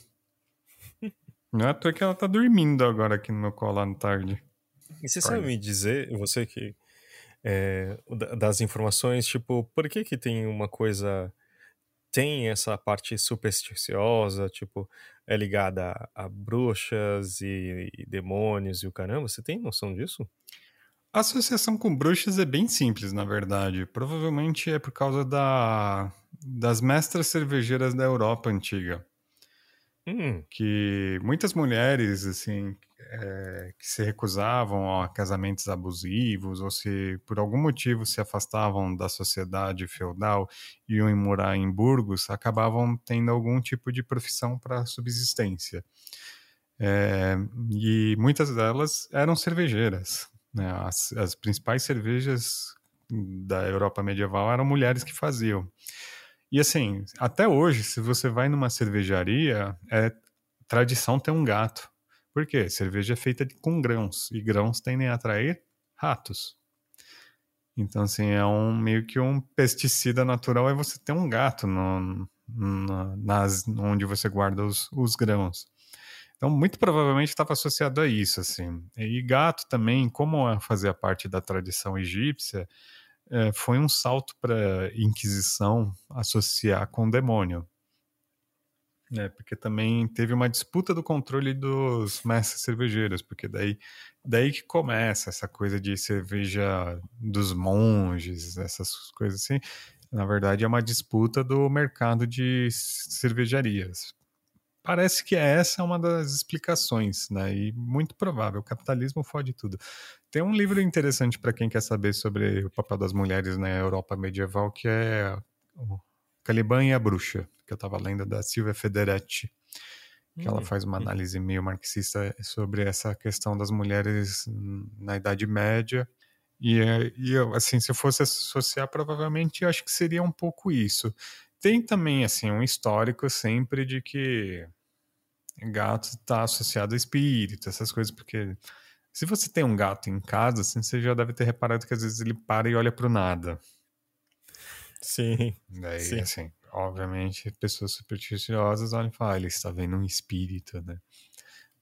[SPEAKER 2] Não é à toa que ela tá dormindo agora aqui no meu colo à tarde.
[SPEAKER 1] E você sabe me dizer, você que. É, das informações, tipo, por que que tem uma coisa tem essa parte supersticiosa, tipo, é ligada a, a bruxas e, e, demônios e o caramba? Você tem noção disso?
[SPEAKER 2] A associação com bruxas é bem simples, na verdade. Provavelmente é por causa da, das mestras cervejeiras da Europa antiga.
[SPEAKER 1] Hum.
[SPEAKER 2] Que muitas mulheres, assim, é, que se recusavam a casamentos abusivos ou se por algum motivo se afastavam da sociedade feudal e iam morar em burgos, acabavam tendo algum tipo de profissão para subsistência. É, e muitas delas eram cervejeiras. Né? As, as principais cervejas da Europa medieval eram mulheres que faziam. E assim, até hoje, se você vai numa cervejaria, é tradição ter um gato. Por quê? Cerveja é feita com grãos, e grãos tendem a atrair ratos. Então, assim, é um meio que um pesticida natural é você ter um gato no, no, nas, onde você guarda os, os grãos. Então, muito provavelmente estava associado a isso, assim. E gato também, como fazia parte da tradição egípcia, é, foi um salto para Inquisição associar com o demônio. É, porque também teve uma disputa do controle dos mestres cervejeiros, porque daí, daí que começa essa coisa de cerveja dos monges, essas coisas assim. Na verdade, é uma disputa do mercado de cervejarias. Parece que essa é uma das explicações, né? E muito provável. O capitalismo fode tudo. Tem um livro interessante para quem quer saber sobre o papel das mulheres na Europa medieval, que é Caliban e a Bruxa, que eu estava lendo da Silvia Federetti, que hum, ela faz uma análise meio marxista sobre essa questão das mulheres na Idade Média. E, e assim, se eu fosse associar, provavelmente acho que seria um pouco isso. Tem também assim um histórico sempre de que gato está associado a espírito, essas coisas, porque se você tem um gato em casa, assim, você já deve ter reparado que às vezes ele para e olha para o nada.
[SPEAKER 1] Sim.
[SPEAKER 2] Daí,
[SPEAKER 1] sim.
[SPEAKER 2] assim, obviamente, pessoas supersticiosas olham e falam, ah, ele está vendo um espírito, né?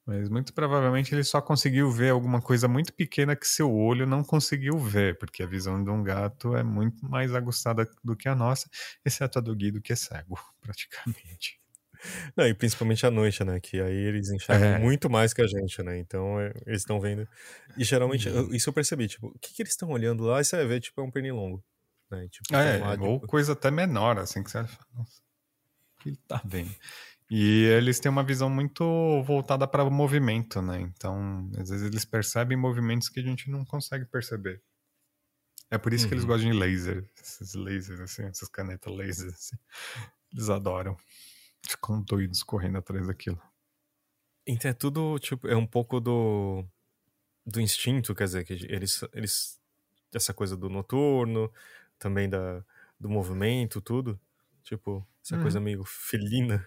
[SPEAKER 2] Mas muito provavelmente ele só conseguiu ver alguma coisa muito pequena que seu olho não conseguiu ver, porque a visão de um gato é muito mais aguçada do que a nossa, exceto a do Guido, que é cego, praticamente.
[SPEAKER 1] Não, e principalmente à noite, né? Que aí eles enxergam é. muito mais que a gente, né? Então é, eles estão vendo. E geralmente, uhum. isso eu percebi, tipo, o que, que eles estão olhando lá? E você vai ver, tipo, é um pernilongo. Né? Tipo,
[SPEAKER 2] é, lá, ou tipo... coisa até menor, assim, que você fala, nossa, o que ele tá vendo? E eles têm uma visão muito voltada para o movimento, né? Então, às vezes eles percebem movimentos que a gente não consegue perceber. É por isso uhum. que eles uhum. gostam de laser, esses lasers, assim, essas canetas laser, assim. Eles adoram. Ficam doidos correndo atrás daquilo.
[SPEAKER 1] Então é tudo, tipo, é um pouco do, do instinto, quer dizer, que eles, eles. Essa coisa do noturno, também da, do movimento, tudo. Tipo, essa uhum. coisa meio felina.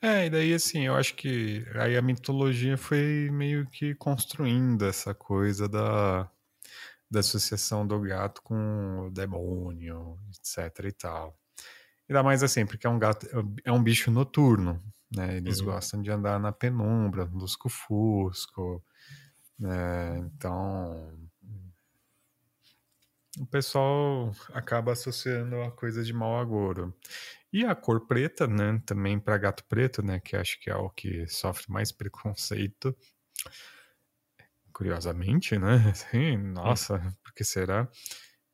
[SPEAKER 2] É, e daí assim, eu acho que aí a mitologia foi meio que construindo essa coisa da, da associação do gato com o demônio, etc e tal. Ainda mais assim, porque é um gato, é um bicho noturno, né? Eles uhum. gostam de andar na penumbra, lusco-fusco, né? Então, o pessoal acaba associando a coisa de mau agouro. E a cor preta, né, também para gato preto, né, que acho que é o que sofre mais preconceito. Curiosamente, né? Sim, nossa, por que será?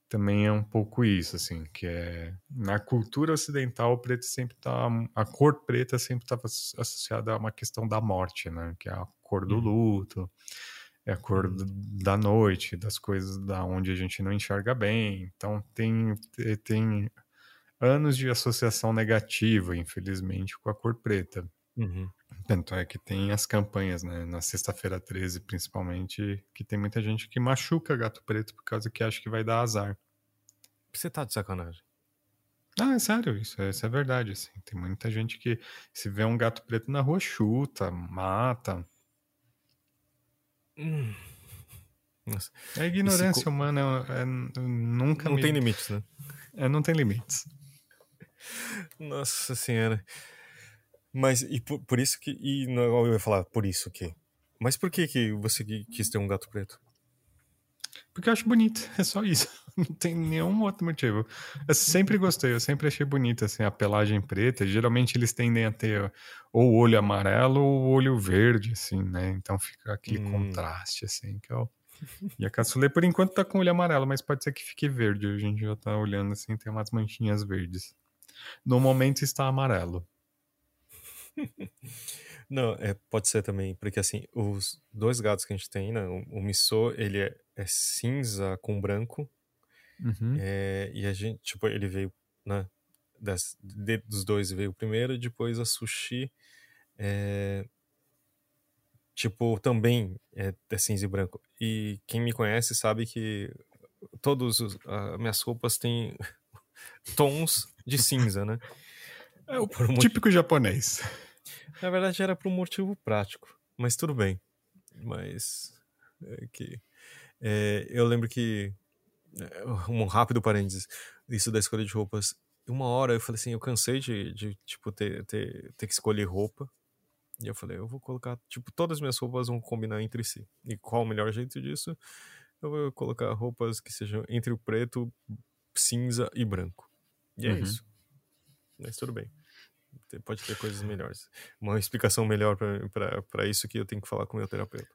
[SPEAKER 2] Também é um pouco isso, assim, que é na cultura ocidental o preto sempre tá a cor preta sempre estava associada a uma questão da morte, né, que é a cor do uhum. luto é a cor uhum. da noite, das coisas da onde a gente não enxerga bem. Então tem, tem anos de associação negativa, infelizmente, com a cor preta.
[SPEAKER 1] Uhum.
[SPEAKER 2] Tanto é que tem as campanhas, né? Na sexta-feira 13, principalmente, que tem muita gente que machuca gato preto por causa que acha que vai dar azar.
[SPEAKER 1] Você tá de sacanagem.
[SPEAKER 2] Ah, é sério, isso, é, isso é verdade. Assim. Tem muita gente que se vê um gato preto na rua, chuta, mata.
[SPEAKER 1] Hum.
[SPEAKER 2] Nossa. A ignorância Esse... humana é, é, nunca.
[SPEAKER 1] Não
[SPEAKER 2] me...
[SPEAKER 1] tem limites, né?
[SPEAKER 2] É, não tem limites.
[SPEAKER 1] Nossa senhora. Mas e por, por isso que. E não, eu ia falar por isso que. Mas por que, que você quis ter um gato preto?
[SPEAKER 2] Porque eu acho bonito, é só isso. Não tem nenhum outro motivo. Eu sempre gostei, eu sempre achei bonito assim, a pelagem preta. Geralmente eles tendem a ter ou o olho amarelo ou o olho verde, assim, né? Então fica aquele hum. contraste, assim, que é o... E a caçulê, por enquanto, tá com olho amarelo, mas pode ser que fique verde. A gente já tá olhando assim, tem umas manchinhas verdes. No momento está amarelo.
[SPEAKER 1] Não, é, pode ser também, porque assim, os dois gatos que a gente tem, né? O, o Missô, ele é, é, cinza com branco. Uhum. É, e a gente, tipo, ele veio, né? Das, de, dos dois veio primeiro, depois a Sushi é, tipo, também é, é cinza e branco. E quem me conhece sabe que todas as minhas roupas têm tons de cinza, né?
[SPEAKER 2] É o típico japonês.
[SPEAKER 1] Na verdade era por um motivo prático, mas tudo bem. Mas é que é, eu lembro que é, um rápido parênteses isso da escolha de roupas. Uma hora eu falei assim, eu cansei de, de tipo ter, ter, ter que escolher roupa. E eu falei, eu vou colocar, tipo, todas as minhas roupas vão combinar entre si. E qual o melhor jeito disso? Eu vou colocar roupas que sejam entre o preto, cinza e branco. E é uhum. isso. Mas tudo bem pode ter coisas melhores. Uma explicação melhor para isso que eu tenho que falar com o meu terapeuta.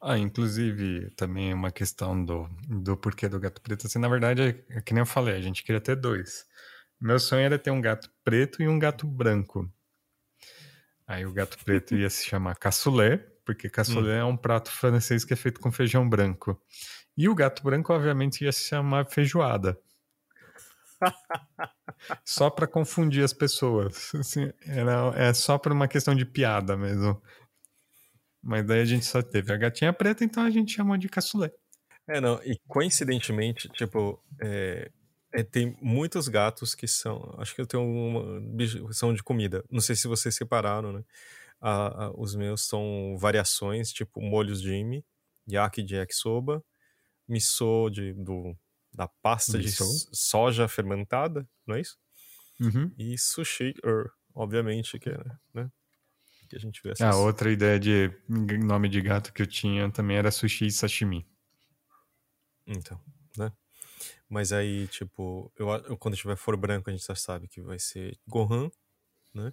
[SPEAKER 2] Ah, inclusive, também uma questão do, do porquê do gato preto. Assim, na verdade, é, é que nem eu falei, a gente queria ter dois. Meu sonho era ter um gato preto e um gato branco. Aí o gato preto ia se chamar cassoulet, porque cassoulet hum. é um prato francês que é feito com feijão branco. E o gato branco, obviamente, ia se chamar feijoada só para confundir as pessoas. Assim, era, é só por uma questão de piada mesmo. Mas daí a gente só teve a gatinha preta, então a gente chamou de caçulé.
[SPEAKER 1] É, não, e coincidentemente, tipo, é, é, tem muitos gatos que são, acho que eu tenho uma, são de comida. Não sei se vocês separaram, né? Ah, ah, os meus são variações, tipo molhos Jimmy, yaki de yakisoba, miso de, do da pasta de soja fermentada, não é isso?
[SPEAKER 2] Uhum.
[SPEAKER 1] E sushi, er, obviamente, que é, né? Que a gente vê
[SPEAKER 2] essas... Ah, outra ideia de nome de gato que eu tinha também era sushi e sashimi.
[SPEAKER 1] Então, né? Mas aí, tipo, eu, eu, quando tiver for branco, a gente já sabe que vai ser Gohan, né?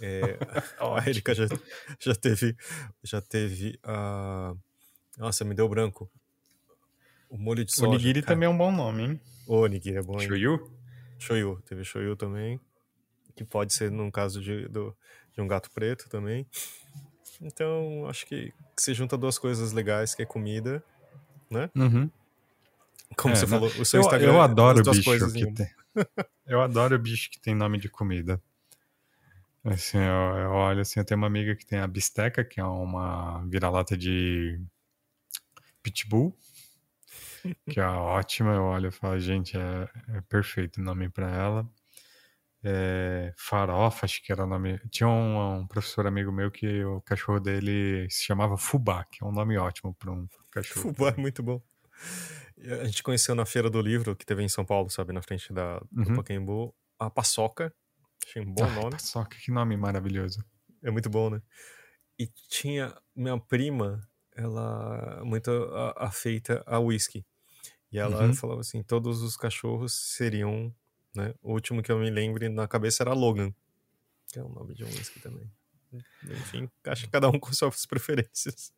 [SPEAKER 1] É, a Erika já, já teve, já teve a... Nossa, me deu branco. O molho de soja.
[SPEAKER 2] O nigiri cara. também é um bom nome, hein?
[SPEAKER 1] O nigiri é bom. Hein?
[SPEAKER 2] Shoyu?
[SPEAKER 1] Shoyu. Teve shoyu também. Que pode ser num caso de, do, de um gato preto também. Então, acho que se junta duas coisas legais, que é comida, né?
[SPEAKER 2] Uhum.
[SPEAKER 1] Como é, você não, falou, o seu
[SPEAKER 2] eu,
[SPEAKER 1] Instagram
[SPEAKER 2] eu é adoro bicho que tem. eu adoro bicho que tem nome de comida. Assim, eu, eu olho assim, eu tenho uma amiga que tem a bisteca, que é uma vira-lata de pitbull que é ótima. Eu olho e falo, gente, é, é perfeito o nome para ela. É, Farofa, acho que era o nome. Tinha um, um, professor amigo meu que o cachorro dele se chamava Fubá, que é um nome ótimo para um cachorro.
[SPEAKER 1] Fubá é muito bom. A gente conheceu na Feira do Livro, que teve em São Paulo, sabe, na frente da, do uhum. Pacaembu, a Paçoca. Achei um bom ah, nome.
[SPEAKER 2] Paçoca, que nome maravilhoso.
[SPEAKER 1] É muito bom, né? E tinha minha prima, ela muito afeita a whisky. E ela uhum. falava assim: todos os cachorros seriam. Né? O último que eu me lembre na cabeça era Logan, que é o nome de um whisky também. Enfim, acho que cada um com suas preferências.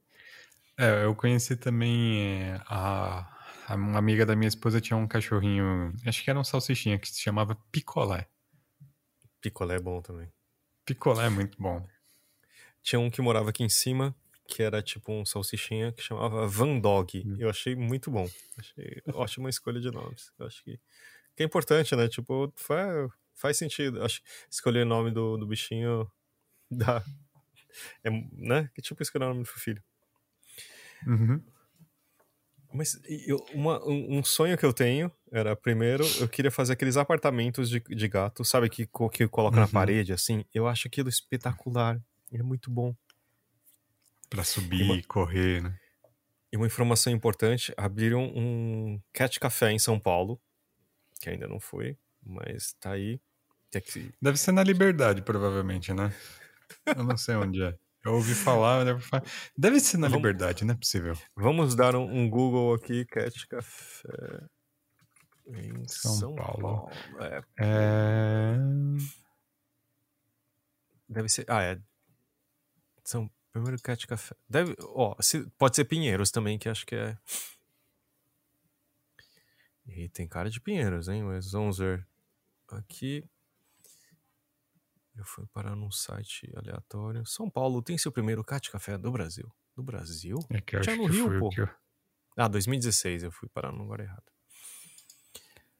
[SPEAKER 2] É, eu conheci também é, a, a, uma amiga da minha esposa tinha um cachorrinho, acho que era um salsichinha, que se chamava Picolé.
[SPEAKER 1] Picolé é bom também.
[SPEAKER 2] Picolé é muito bom.
[SPEAKER 1] Tinha um que morava aqui em cima, que era tipo um salsichinha que chamava Van Dog. Hum. Eu achei muito bom. Achei ótima escolha de nomes. Eu acho que, que é importante, né? Tipo, faz, faz sentido. Acho escolher o nome do, do bichinho dá. É, né? Que tipo escolher o nome do filho.
[SPEAKER 2] Uhum.
[SPEAKER 1] Mas eu, uma, um, um, sonho que eu tenho era, primeiro, eu queria fazer aqueles apartamentos de, de gato, sabe, que, que coloca uhum. na parede, assim. Eu acho aquilo espetacular. É muito bom.
[SPEAKER 2] Para subir e uma... correr, né?
[SPEAKER 1] E uma informação importante: abriram um cat café em São Paulo, que ainda não foi, mas tá aí.
[SPEAKER 2] Que... Deve ser na Liberdade, provavelmente, né? Eu não sei onde é. Eu ouvi falar, deve, deve ser na Vamos... Liberdade, não é possível.
[SPEAKER 1] Vamos dar um, um Google aqui, Cat Café em São, São Paulo. Paulo. É... é... Deve ser. Ah, é. São primeiro Cat Café. Deve. Ó, se... pode ser Pinheiros também, que acho que é. E tem cara de Pinheiros, hein? Mas vamos ver. Aqui. Eu fui parar num site aleatório. São Paulo tem seu primeiro Cat Café do Brasil. Do Brasil?
[SPEAKER 2] É que eu
[SPEAKER 1] Já
[SPEAKER 2] acho
[SPEAKER 1] no
[SPEAKER 2] que
[SPEAKER 1] Rio,
[SPEAKER 2] pô. Eu...
[SPEAKER 1] Ah, 2016 eu fui parar no lugar errado.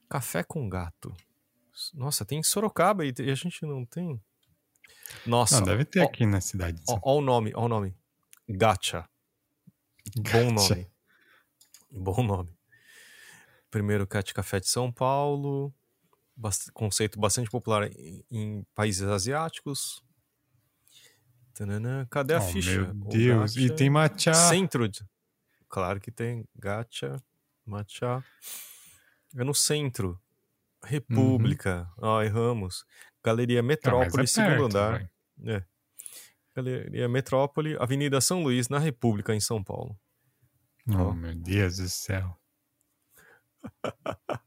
[SPEAKER 1] Café com gato. Nossa, tem em Sorocaba e a gente não tem. Nossa.
[SPEAKER 2] Não, deve ter ó, aqui na cidade.
[SPEAKER 1] Ó, ó, o nome, ó o nome. Gacha. Bom nome. Bom nome. Primeiro Cat Café de São Paulo conceito bastante popular em, em países asiáticos. Tanana, cadê a oh, ficha?
[SPEAKER 2] Meu Deus, gacha, e tem matcha.
[SPEAKER 1] Centro. De... Claro que tem. Gacha, matcha. É no centro. República. Uhum. Ó, erramos. Galeria Metrópole, é segundo perto, andar. É. Galeria Metrópole, Avenida São Luís, na República, em São Paulo.
[SPEAKER 2] Oh, meu Deus do céu.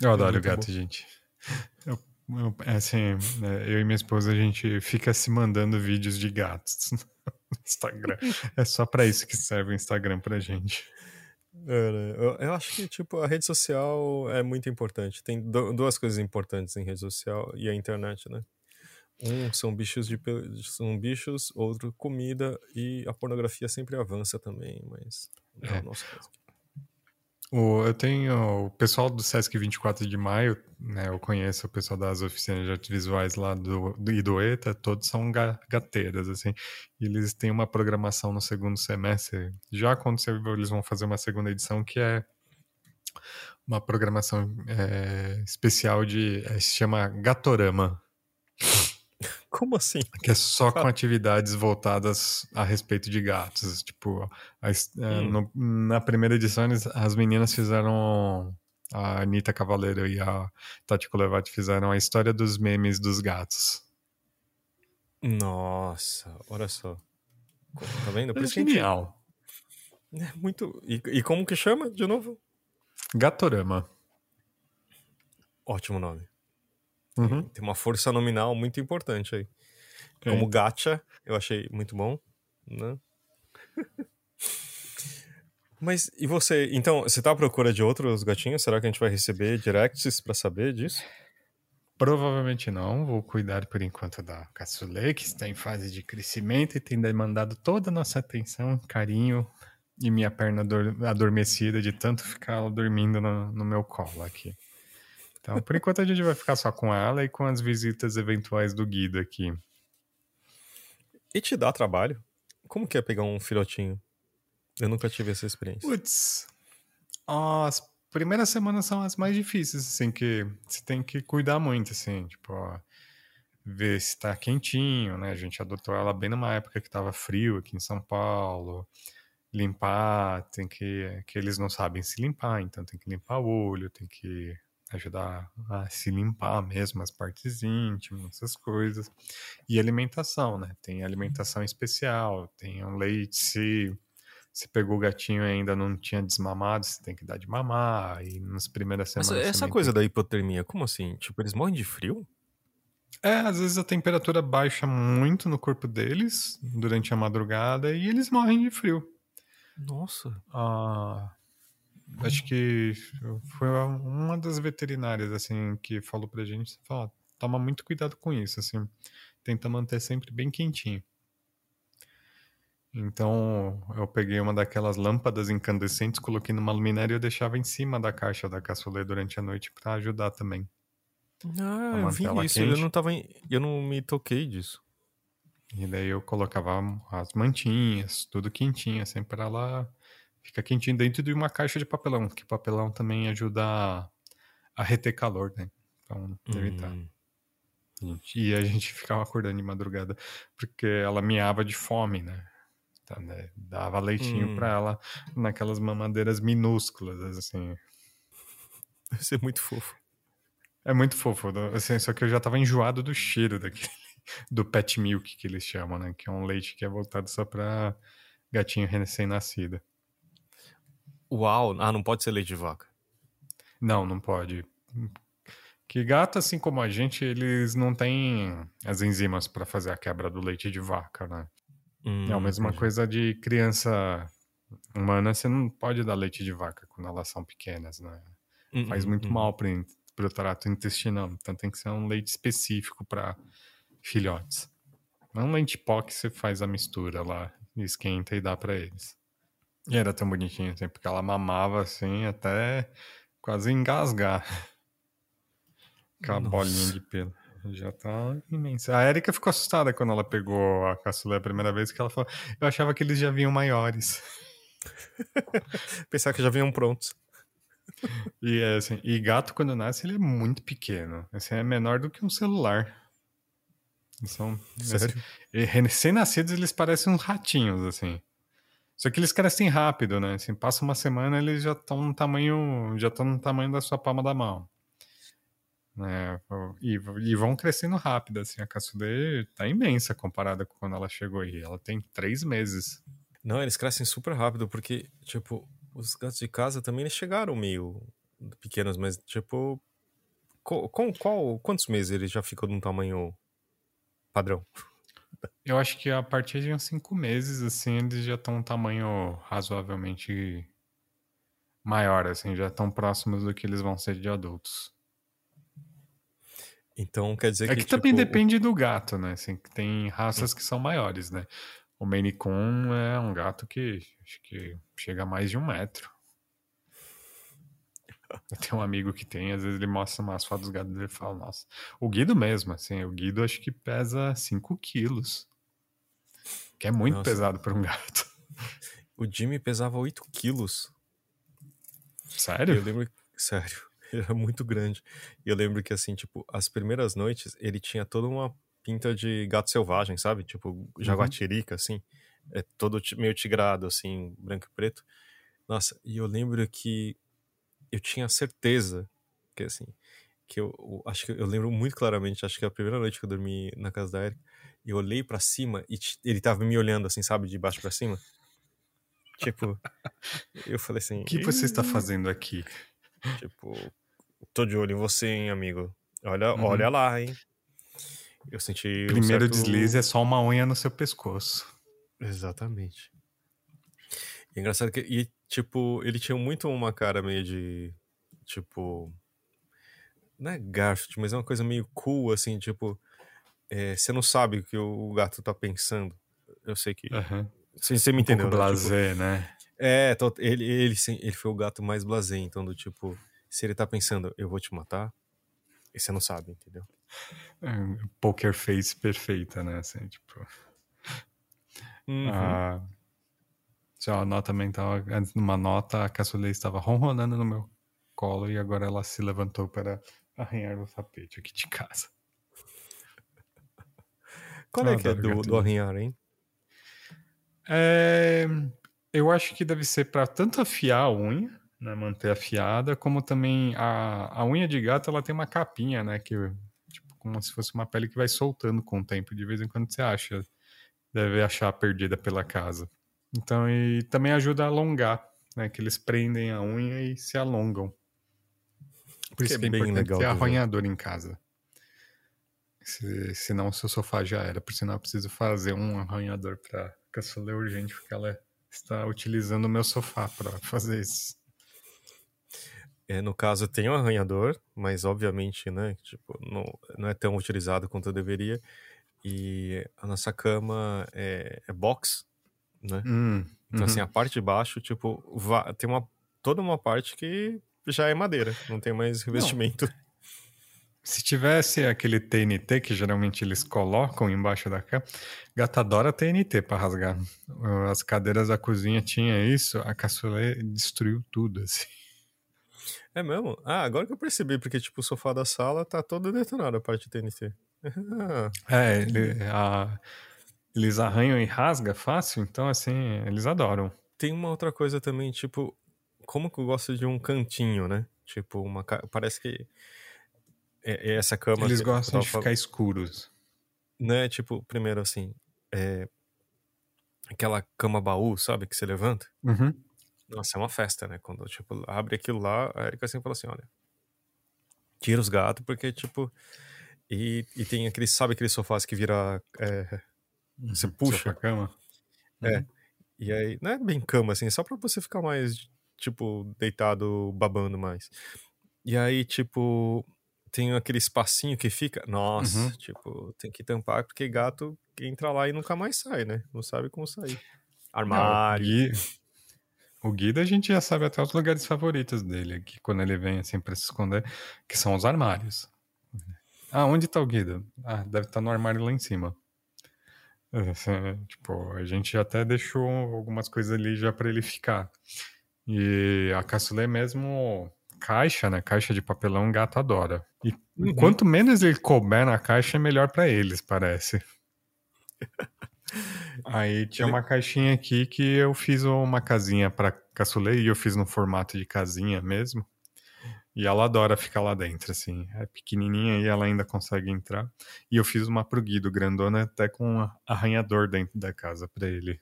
[SPEAKER 2] Eu adoro é gato, bom. gente. Eu, eu, é assim, né, eu e minha esposa, a gente fica se mandando vídeos de gatos no Instagram. é só para isso que serve o Instagram pra gente.
[SPEAKER 1] Eu, eu, acho que, tipo, a rede social é muito importante. Tem do, duas coisas importantes em rede social e a internet, né? Um são bichos de são bichos, outro comida e a pornografia sempre avança também, mas é, é o
[SPEAKER 2] eu tenho o pessoal do Sesc 24 de Maio, né? Eu conheço o pessoal das oficinas de artes visuais lá do, do Idoeta, todos são gateiras, assim. Eles têm uma programação no segundo semestre. Já aconteceu, eles vão fazer uma segunda edição que é uma programação é, especial de. É, se chama Gatorama.
[SPEAKER 1] Como assim?
[SPEAKER 2] Que é só com atividades voltadas a respeito de gatos. Tipo, a, é, hum. no, na primeira edição as meninas fizeram. A Anitta Cavaleiro e a Tati Colevati fizeram a história dos memes dos gatos.
[SPEAKER 1] Nossa, olha só. Tá vendo?
[SPEAKER 2] Por é genial.
[SPEAKER 1] Gente... É muito. E, e como que chama de novo?
[SPEAKER 2] Gatorama.
[SPEAKER 1] Ótimo nome. Uhum. Tem uma força nominal muito importante aí. É. Como gacha, eu achei muito bom, né? Mas e você? Então, você tá à procura de outros gatinhos? Será que a gente vai receber directs para saber disso?
[SPEAKER 2] Provavelmente não. Vou cuidar por enquanto da caçulê, que está em fase de crescimento e tem demandado toda a nossa atenção, carinho e minha perna adormecida de tanto ficar dormindo no, no meu colo aqui. Então, por enquanto a gente vai ficar só com ela e com as visitas eventuais do Guido aqui.
[SPEAKER 1] E te dá trabalho? Como que é pegar um filhotinho? Eu nunca tive essa experiência.
[SPEAKER 2] Putz, as primeiras semanas são as mais difíceis, assim, que você tem que cuidar muito, assim, tipo, ó, ver se tá quentinho, né? A gente adotou ela bem numa época que tava frio aqui em São Paulo. Limpar, tem que. que eles não sabem se limpar, então tem que limpar o olho, tem que ajudar a se limpar mesmo as partes íntimas, essas coisas. E alimentação, né? Tem alimentação especial, tem um leite, se, se pegou o gatinho e ainda não tinha desmamado, você tem que dar de mamar, e nas primeiras semanas...
[SPEAKER 1] Essa, essa coisa tem... da hipotermia, como assim? Tipo, eles morrem de frio?
[SPEAKER 2] É, às vezes a temperatura baixa muito no corpo deles durante a madrugada e eles morrem de frio.
[SPEAKER 1] Nossa.
[SPEAKER 2] Ah, acho que foi uma das veterinárias, assim, que falou pra gente, falou, toma muito cuidado com isso, assim, tenta manter sempre bem quentinho. Então, eu peguei uma daquelas lâmpadas incandescentes, coloquei numa luminária e eu deixava em cima da caixa da caçulê durante a noite para ajudar também.
[SPEAKER 1] Ah, eu vi isso, quente. eu não tava, em... eu não me toquei disso.
[SPEAKER 2] E daí eu colocava as mantinhas, tudo quentinho, assim, para ela Fica quentinho dentro de uma caixa de papelão, que papelão também ajuda a, a reter calor, né? Então, evitar. Hum. E a gente ficava acordando de madrugada, porque ela miava de fome, né? Então, né? Dava leitinho hum. pra ela naquelas mamadeiras minúsculas, assim.
[SPEAKER 1] Deve ser muito fofo.
[SPEAKER 2] É muito fofo, assim, só que eu já tava enjoado do cheiro daquele do pet milk que eles chamam, né? Que é um leite que é voltado só para gatinho recém-nascido.
[SPEAKER 1] Uau! Ah, não pode ser leite de vaca.
[SPEAKER 2] Não, não pode. Que gato, assim como a gente, eles não têm as enzimas para fazer a quebra do leite de vaca, né? Hum, é a mesma entendi. coisa de criança humana, você não pode dar leite de vaca quando elas são pequenas, né? Hum, Faz muito hum. mal para o trato intestinal. Então tem que ser um leite específico para filhotes. Não um leite pó que você faz a mistura lá, esquenta e dá para eles. E era tão bonitinho, assim, porque ela mamava assim até quase engasgar. Com a bolinha de pelo. Já tá imensa. A Erika ficou assustada quando ela pegou a caçula a primeira vez, que ela falou: Eu achava que eles já vinham maiores.
[SPEAKER 1] Pensar que já vinham prontos.
[SPEAKER 2] E, é, assim, e gato, quando nasce, ele é muito pequeno. Assim, é menor do que um celular. São, Sério? Assim, recém-nascidos, eles parecem uns ratinhos, assim. Só que eles crescem rápido, né? Assim, passa uma semana, eles já estão no tamanho, já estão no tamanho da sua palma da mão. Né? E, e, vão crescendo rápido, assim. A caçulê tá imensa comparada com quando ela chegou aí. Ela tem três meses.
[SPEAKER 1] Não, eles crescem super rápido, porque, tipo, os gatos de casa também eles chegaram meio pequenos, mas, tipo, com, com qual, quantos meses eles já ficam num tamanho padrão?
[SPEAKER 2] Eu acho que a partir de uns cinco meses, assim, eles já estão um tamanho razoavelmente maior, assim, já estão próximos do que eles vão ser de adultos.
[SPEAKER 1] Então quer dizer
[SPEAKER 2] é que. É que também tipo, depende do gato, né? Assim, tem raças que são maiores, né? O Maine Coon é um gato que acho que chega a mais de um metro. Eu tenho um amigo que tem, às vezes ele mostra umas fotos dos gatos dele e fala, nossa. O Guido mesmo, assim, o Guido acho que pesa 5 quilos. Que é muito nossa. pesado para um gato.
[SPEAKER 1] O Jimmy pesava 8 quilos.
[SPEAKER 2] Sério?
[SPEAKER 1] Eu lembro. Sério. Ele era muito grande. E eu lembro que, assim, tipo, as primeiras noites ele tinha toda uma pinta de gato selvagem, sabe? Tipo, uhum. jaguatirica, uhum. assim. É todo meio tigrado, assim, branco e preto. Nossa, e eu lembro que eu tinha certeza que, assim, que eu, eu acho que eu lembro muito claramente, acho que a primeira noite que eu dormi na casa da Erika, eu olhei para cima e ele tava me olhando, assim, sabe, de baixo para cima. Tipo, eu falei assim.
[SPEAKER 2] O que você está fazendo aqui?
[SPEAKER 1] Tipo, tô de olho em você, hein, amigo. Olha, uhum. olha lá, hein. Eu senti.
[SPEAKER 2] Primeiro um certo... deslize é só uma unha no seu pescoço.
[SPEAKER 1] Exatamente. E é engraçado que. E, tipo, ele tinha muito uma cara meio de. Tipo. Não é Garfield, mas é uma coisa meio cool, assim, tipo. É, você não sabe o que o gato tá pensando. Eu sei que. Uhum. Você, você me entendeu?
[SPEAKER 2] Um pouco né? blasé, tipo, né?
[SPEAKER 1] É, ele, ele, ele foi o gato mais blasé, então, do tipo se ele tá pensando, eu vou te matar, e você não sabe, entendeu?
[SPEAKER 2] É, poker face perfeita, né? Assim, tipo. Uhum. A, a nota também tava. Antes numa nota, a caçulei estava ronronando no meu colo e agora ela se levantou para arranhar o tapete aqui de casa.
[SPEAKER 1] Qual é que é do, do arranhar, hein?
[SPEAKER 2] É, eu acho que deve ser para tanto afiar a unha né, manter afiada, como também a, a unha de gato ela tem uma capinha, né, que tipo, como se fosse uma pele que vai soltando com o tempo, de vez em quando você acha, deve achar perdida pela casa. Então, e também ajuda a alongar, né, que eles prendem a unha e se alongam. Por isso que, é, que é importante legal ter arranhador em casa. Se, senão o seu sofá já era. Por sinal, eu preciso fazer um arranhador para caçula urgente, porque ela está utilizando o meu sofá para fazer isso.
[SPEAKER 1] É, no caso, tem um arranhador, mas obviamente, né, tipo, não, não é tão utilizado quanto deveria. E a nossa cama é, é box, né? Hum, então, assim, uhum. assim, a parte de baixo, tipo, tem uma, toda uma parte que já é madeira, não tem mais revestimento. Não.
[SPEAKER 2] Se tivesse aquele TNT que geralmente eles colocam embaixo da cama, gata adora TNT para rasgar. As cadeiras da cozinha tinha isso, a caçula destruiu tudo, assim.
[SPEAKER 1] É mesmo? Ah, agora que eu percebi, porque tipo, o sofá da sala tá todo detonado a parte de TNT.
[SPEAKER 2] é, ele, a, eles arranham e rasga fácil, então assim, eles adoram.
[SPEAKER 1] Tem uma outra coisa também, tipo, como que eu gosto de um cantinho, né? Tipo, uma parece que é, é essa cama.
[SPEAKER 2] Eles gostam de ficar escuros.
[SPEAKER 1] né, tipo, primeiro assim, é, aquela cama baú, sabe, que você levanta.
[SPEAKER 2] Uhum.
[SPEAKER 1] Nossa, é uma festa, né? Quando, tipo, abre aquilo lá, a Erika sempre fala assim, olha, tira os gatos, porque, tipo, e, e tem aqueles, sabe aqueles sofás que vira, é, você
[SPEAKER 2] Uhum.
[SPEAKER 1] puxa?
[SPEAKER 2] Sofá-cama.
[SPEAKER 1] É,
[SPEAKER 2] Uhum.
[SPEAKER 1] e aí, não é bem cama, assim, é só pra você ficar mais, tipo, deitado, babando mais. E aí, tipo, tem aquele espacinho que fica, nossa,
[SPEAKER 2] Uhum.
[SPEAKER 1] tipo, tem que tampar, porque gato entra lá e nunca mais sai, né? Não sabe como sair.
[SPEAKER 2] Não,
[SPEAKER 1] Armário.
[SPEAKER 2] o Gui- O Guido a gente já sabe até os lugares favoritos dele, que quando ele vem assim pra se esconder, que são os armários. Ah, onde tá o Guido? Ah, deve estar no armário lá em cima. É, tipo, a gente até deixou algumas coisas ali já pra ele ficar. E a caçulê mesmo, caixa, né? Caixa de papelão, o gato adora. E
[SPEAKER 1] Uhum.
[SPEAKER 2] quanto menos ele couber na caixa, melhor pra eles, parece. Aí tinha uma caixinha aqui que eu fiz uma casinha pra caçulê e eu fiz no formato de casinha mesmo. E ela adora ficar lá dentro, assim. É pequenininha e ela ainda consegue entrar. E eu fiz uma pro Guido, grandona, até com um arranhador dentro da casa pra ele.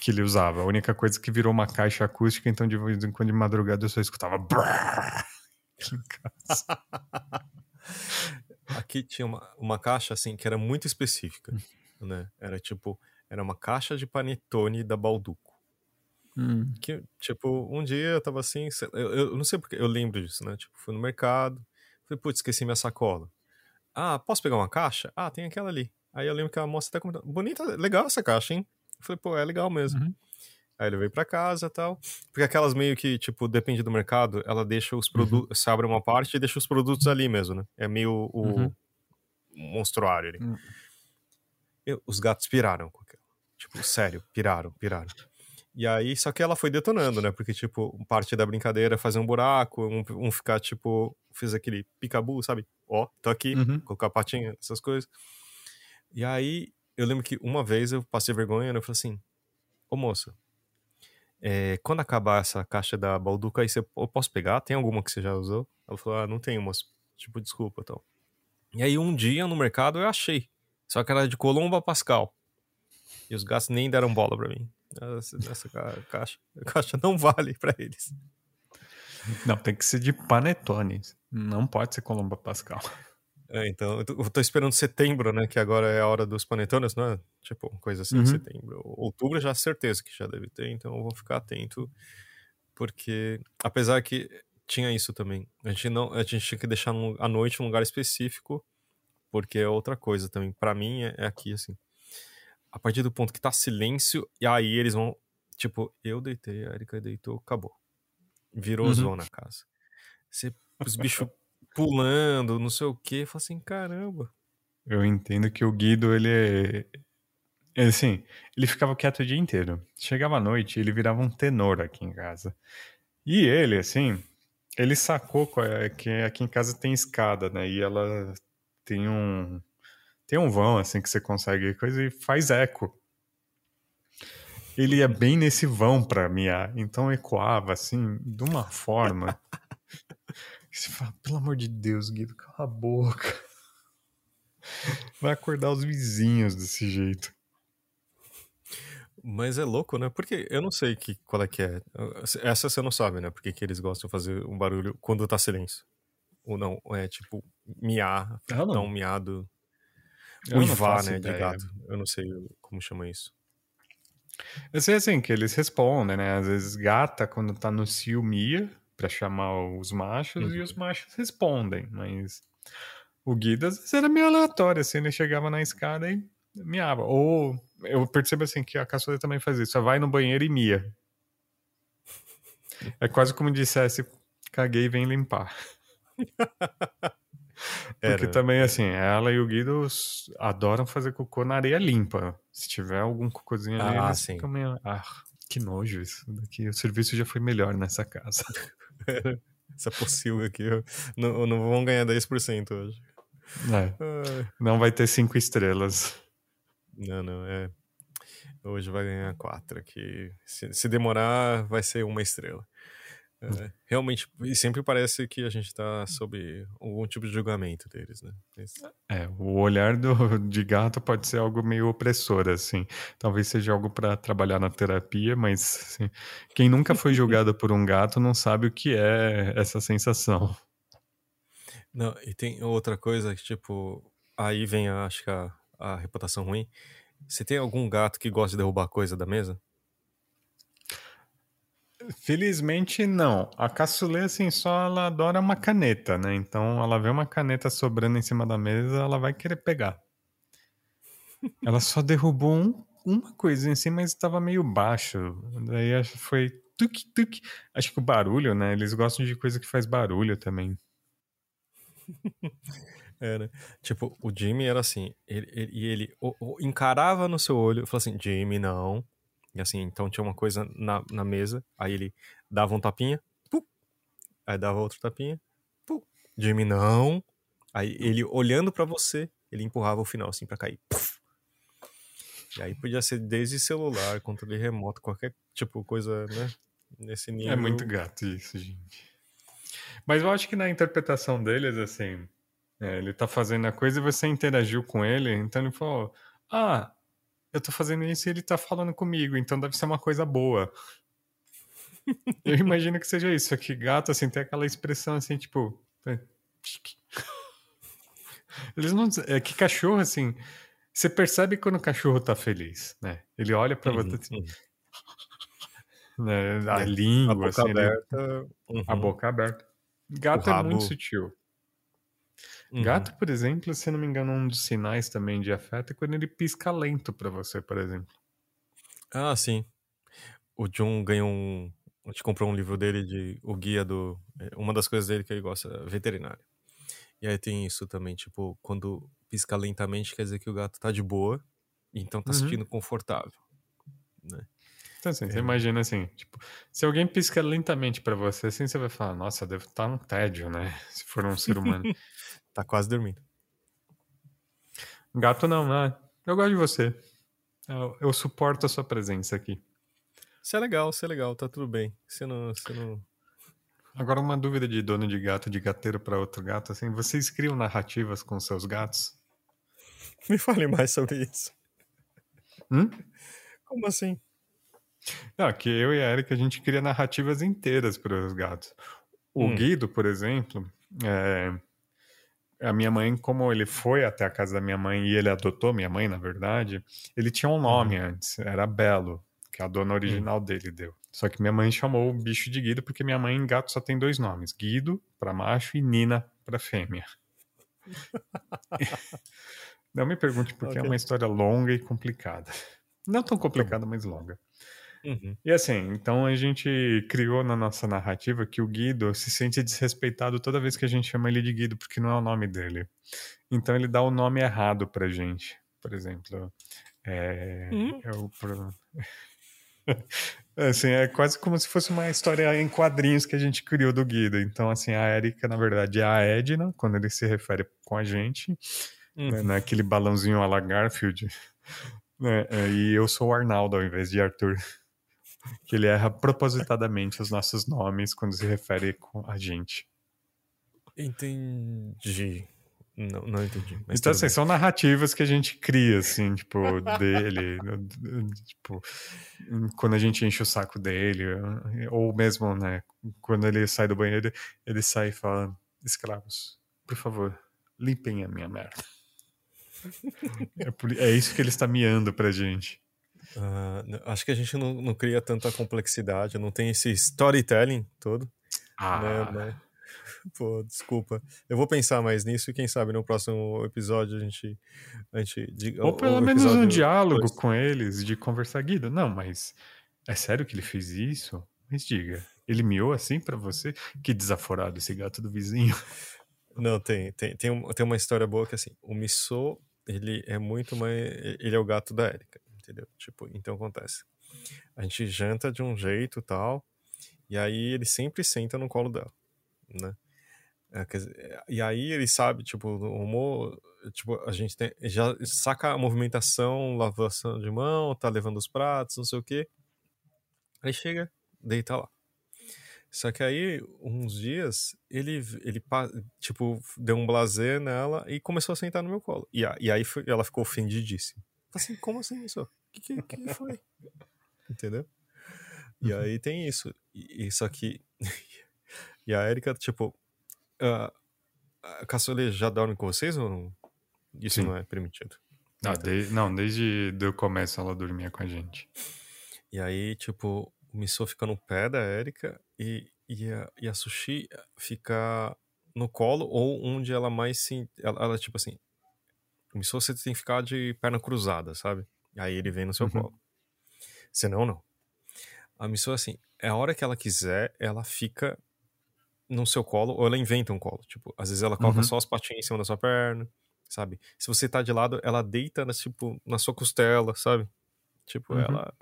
[SPEAKER 2] Que ele usava. A única coisa que virou uma caixa acústica, então de vez em quando de madrugada eu só escutava. aqui em casa.
[SPEAKER 1] Aqui tinha uma, uma caixa, assim, que era muito específica, né? Era tipo, era uma caixa de panetone da Balduco. Que, tipo, um dia eu tava assim, eu, eu não sei porque, eu lembro disso, né? Tipo, fui no mercado, falei, putz, esqueci minha sacola. Ah, posso pegar uma caixa? Ah, tem aquela ali. Aí eu lembro que a moça até comentou, bonita, legal essa caixa, hein? Eu falei, pô, é legal mesmo.
[SPEAKER 2] Uhum.
[SPEAKER 1] Aí ele veio pra casa e tal. Porque aquelas meio que, tipo, depende do mercado, ela deixa os produtos, você abre uma parte e deixa os produtos ali mesmo, né? É meio o
[SPEAKER 2] Uhum.
[SPEAKER 1] monstruário ali.
[SPEAKER 2] Uhum.
[SPEAKER 1] Eu- os gatos piraram com aquilo. Tipo, sério, piraram, piraram. E aí, só que ela foi detonando, né? Porque, tipo, parte da brincadeira é fazer um buraco, um, um ficar, tipo, fez aquele picabu, sabe? Ó, tô aqui,
[SPEAKER 2] Uhum.
[SPEAKER 1] colocar a patinha, essas coisas. E aí, eu lembro que uma vez eu passei vergonha, né? Eu falei assim, ô moça, é, quando acabar essa caixa da Balduca aí, você, eu posso pegar? Tem alguma que você já usou? Ela falou, ah, não tenho, moça. Tipo, desculpa, tal. E aí, um dia no mercado eu achei. Só que era de Colomba Pascal. E os gatos nem deram bola pra mim. Essa, essa ca- caixa, a caixa não vale pra eles.
[SPEAKER 2] Não, tem que ser de panetone. Não pode ser Colomba Pascal.
[SPEAKER 1] É, então, eu tô, eu tô esperando setembro, né? Que agora é a hora dos panetones, não é? Tipo, coisa assim,
[SPEAKER 2] Uhum.
[SPEAKER 1] setembro. Outubro já certeza que já deve ter, então eu vou ficar atento. Porque, apesar que tinha isso também. A gente, não, a gente tinha que deixar à noite um lugar específico, porque é outra coisa também. Pra mim, é, é aqui, assim. A partir do ponto que tá silêncio, e aí eles vão. Tipo, eu deitei, a Erika deitou, acabou. Virou
[SPEAKER 2] Uhum.
[SPEAKER 1] zona a casa. Você, os bichos pulando, não sei o quê. Fala assim, caramba.
[SPEAKER 2] Eu entendo que o Guido, ele é. ele, Assim, ele ficava quieto o dia inteiro. Chegava à noite, ele virava um tenor aqui em casa. E ele, assim, ele sacou é- que aqui em casa tem escada, né? E ela tem um. Tem um vão, assim, que você consegue coisa e faz eco. Ele ia bem nesse vão pra miar, então ecoava, assim, de uma forma. Você fala, pelo amor de Deus, Guido, cala a boca. Vai acordar os vizinhos desse jeito.
[SPEAKER 1] Mas é louco, né? Porque eu não sei que, qual é que é. Essa você não sabe, né? Porque que eles gostam de fazer um barulho quando tá silêncio. Ou não, é tipo miar,
[SPEAKER 2] Eu não.
[SPEAKER 1] dar um miado. Uivar,
[SPEAKER 2] faço
[SPEAKER 1] né? De
[SPEAKER 2] ideia.
[SPEAKER 1] gato. Eu não sei como chama isso.
[SPEAKER 2] Eu sei assim, que eles respondem, né? Às vezes gata, quando tá no cio, mia pra chamar os machos,
[SPEAKER 1] Uhum.
[SPEAKER 2] e os machos respondem, mas o Guido às vezes era meio aleatório, assim, ele chegava na escada e miava. Ou eu percebo assim que a caçula também faz isso, só vai no banheiro e mia. É quase como dissesse, caguei e vem limpar. Porque
[SPEAKER 1] Era.
[SPEAKER 2] também, assim, ela e o Guido adoram fazer cocô na areia limpa. Se tiver algum cocôzinho ali,
[SPEAKER 1] Ah,
[SPEAKER 2] eles ficam meio... Ah, que nojo isso daqui. O serviço já foi melhor nessa casa.
[SPEAKER 1] Essa pocilga aqui. Não, não vão ganhar 10% hoje.
[SPEAKER 2] É,
[SPEAKER 1] Ai.
[SPEAKER 2] não vai ter cinco estrelas.
[SPEAKER 1] Não, não, é. Hoje vai ganhar 4 aqui. Se, se demorar, vai ser uma estrela. É, realmente, e sempre parece que a gente tá sob algum tipo de julgamento deles, né?
[SPEAKER 2] É, o olhar do, de gato pode ser algo meio opressor, assim. Talvez seja algo para trabalhar na terapia, mas assim, quem nunca foi julgado por um gato não sabe o que é essa sensação.
[SPEAKER 1] Não, e tem outra coisa que, tipo, aí vem, acho que a, a reputação ruim. Você tem algum gato que gosta de derrubar coisa da mesa?
[SPEAKER 2] Felizmente não. A caçulê, assim, só ela adora uma caneta, né? Então ela vê uma caneta sobrando em cima da mesa, ela vai querer pegar. ela só derrubou um, uma coisinha assim, mas estava meio baixo. Daí acho que foi tuk tuk. Acho que o barulho, né? Eles gostam de coisa que faz barulho também.
[SPEAKER 1] Né? Tipo, o Jimmy era assim, ele, ele, e ele o, o, encarava no seu olho e falou assim, Jimmy, não. E assim, então tinha uma coisa na, na mesa, aí ele dava um tapinha, pum, aí dava outro tapinha, pum, Jimmy, não. Aí ele olhando para você, ele empurrava o final assim para cair. Puf. E aí podia ser desde celular, controle remoto, qualquer tipo coisa, né? Nesse nível.
[SPEAKER 2] É muito gato isso, gente. Mas eu acho que na interpretação deles, assim, é, ele tá fazendo a coisa e você interagiu com ele, então ele falou: Ah, eu tô fazendo isso e ele tá falando comigo, então deve ser uma coisa boa. eu imagino que seja isso, que gato, assim, tem aquela expressão assim, tipo. É, Eles não. É que cachorro, assim. Você percebe quando o cachorro tá feliz, né? Ele olha uhum, você assim. Uhum. Né, a é, língua, a boca assim, aberta. Uhum. A boca aberta. Gato é muito sutil. Uhum. Gato, por exemplo, se não me engano, um dos sinais também de afeto é quando ele pisca lento para você, por exemplo.
[SPEAKER 1] Ah, sim. O John ganhou um. A gente comprou um livro dele de o guia do. É, uma das coisas dele que ele gosta é veterinário. E aí tem isso também, tipo, quando pisca lentamente quer dizer que o gato tá de boa, então tá uhum. se sentindo confortável. Né?
[SPEAKER 2] Então, assim, é. você imagina assim, tipo, se alguém pisca lentamente para você, assim, você vai falar, nossa, deve estar tá um tédio, né? Se for um ser humano.
[SPEAKER 1] Tá quase dormindo.
[SPEAKER 2] Gato não, né? Eu gosto de você. Eu, eu suporto a sua presença aqui.
[SPEAKER 1] Isso é legal, isso é legal, tá tudo bem. Você não, você não...
[SPEAKER 2] Agora uma dúvida de dono de gato, de gateiro para outro gato, assim, vocês criam narrativas com seus gatos?
[SPEAKER 1] Me fale mais sobre isso.
[SPEAKER 2] Hum?
[SPEAKER 1] Como assim?
[SPEAKER 2] Não, que eu e a Erika a gente cria narrativas inteiras para os gatos. O hum. Guido, por exemplo, é, a minha mãe, como ele foi até a casa da minha mãe e ele adotou minha mãe, na verdade, ele tinha um nome uhum. antes, era Belo, que a dona original uhum. dele deu. Só que minha mãe chamou o bicho de Guido porque minha mãe em gato só tem dois nomes: Guido para macho e Nina para fêmea. Não me pergunte porque okay. é uma história longa e complicada. Não tão complicada, mas longa. Uhum. E assim, então a gente criou na nossa narrativa que o Guido se sente desrespeitado toda vez que a gente chama ele de Guido, porque não é o nome dele. Então ele dá o nome errado pra gente. Por exemplo, é, uhum. é o. assim, é quase como se fosse uma história em quadrinhos que a gente criou do Guido. Então, assim, a Erika, na verdade, é a Edna, quando ele se refere com a gente, né, uhum. né, naquele balãozinho a la Garfield. Né, é, e eu sou o Arnaldo ao invés de Arthur que ele erra propositadamente os nossos nomes quando se refere com a gente.
[SPEAKER 1] Entendi. Não, não entendi.
[SPEAKER 2] então, assim, bem. são narrativas que a gente cria, assim, tipo, dele, tipo, quando a gente enche o saco dele, ou mesmo, né, quando ele sai do banheiro, ele sai e fala, escravos, por favor, limpem a minha merda. é, por, é isso que ele está miando pra gente.
[SPEAKER 1] Uh, acho que a gente não, não cria tanta complexidade, não tem esse storytelling todo. Né, ah. Né, Pô, desculpa. Eu vou pensar mais nisso e quem sabe no próximo episódio a gente. A gente
[SPEAKER 2] Ou pelo menos um diálogo dois. com eles, de conversar, Guido. Não, mas é sério que ele fez isso? Mas diga, ele miou assim para você? Que desaforado esse gato do vizinho.
[SPEAKER 1] Não, tem, tem, tem, tem uma história boa que assim, o Missô, ele é muito mais. Ele é o gato da Erika entendeu? Tipo, então acontece. A gente janta de um jeito tal, e aí ele sempre senta no colo dela, né? É, e aí ele sabe, tipo, o humor, tipo, a gente tem, já saca a movimentação, lavação de mão, tá levando os pratos, não sei o quê. Aí chega, deita lá. Só que aí, uns dias, ele, ele tipo, deu um blazer nela e começou a sentar no meu colo. E, e aí ela ficou ofendidíssima. Assim, como assim isso? O que, que, que foi? Entendeu? E uhum. aí tem isso. E, só que. e a Erika, tipo. Uh, a caçula já dorme com vocês ou não? Isso Sim. não é permitido.
[SPEAKER 2] Ah, de, não, desde o começo ela dormia com a gente.
[SPEAKER 1] E aí, tipo, o Missou fica no pé da Erika e, e, a, e a Sushi fica no colo ou onde ela mais se. Ela, ela tipo assim. Missou você tem que ficar de perna cruzada, sabe? Aí ele vem no seu uhum. colo. Senão, não. A Missou, assim, é a hora que ela quiser, ela fica no seu colo ou ela inventa um colo. Tipo, às vezes ela coloca uhum. só as patinhas em cima da sua perna, sabe? Se você tá de lado, ela deita, na, tipo, na sua costela, sabe? Tipo, uhum. ela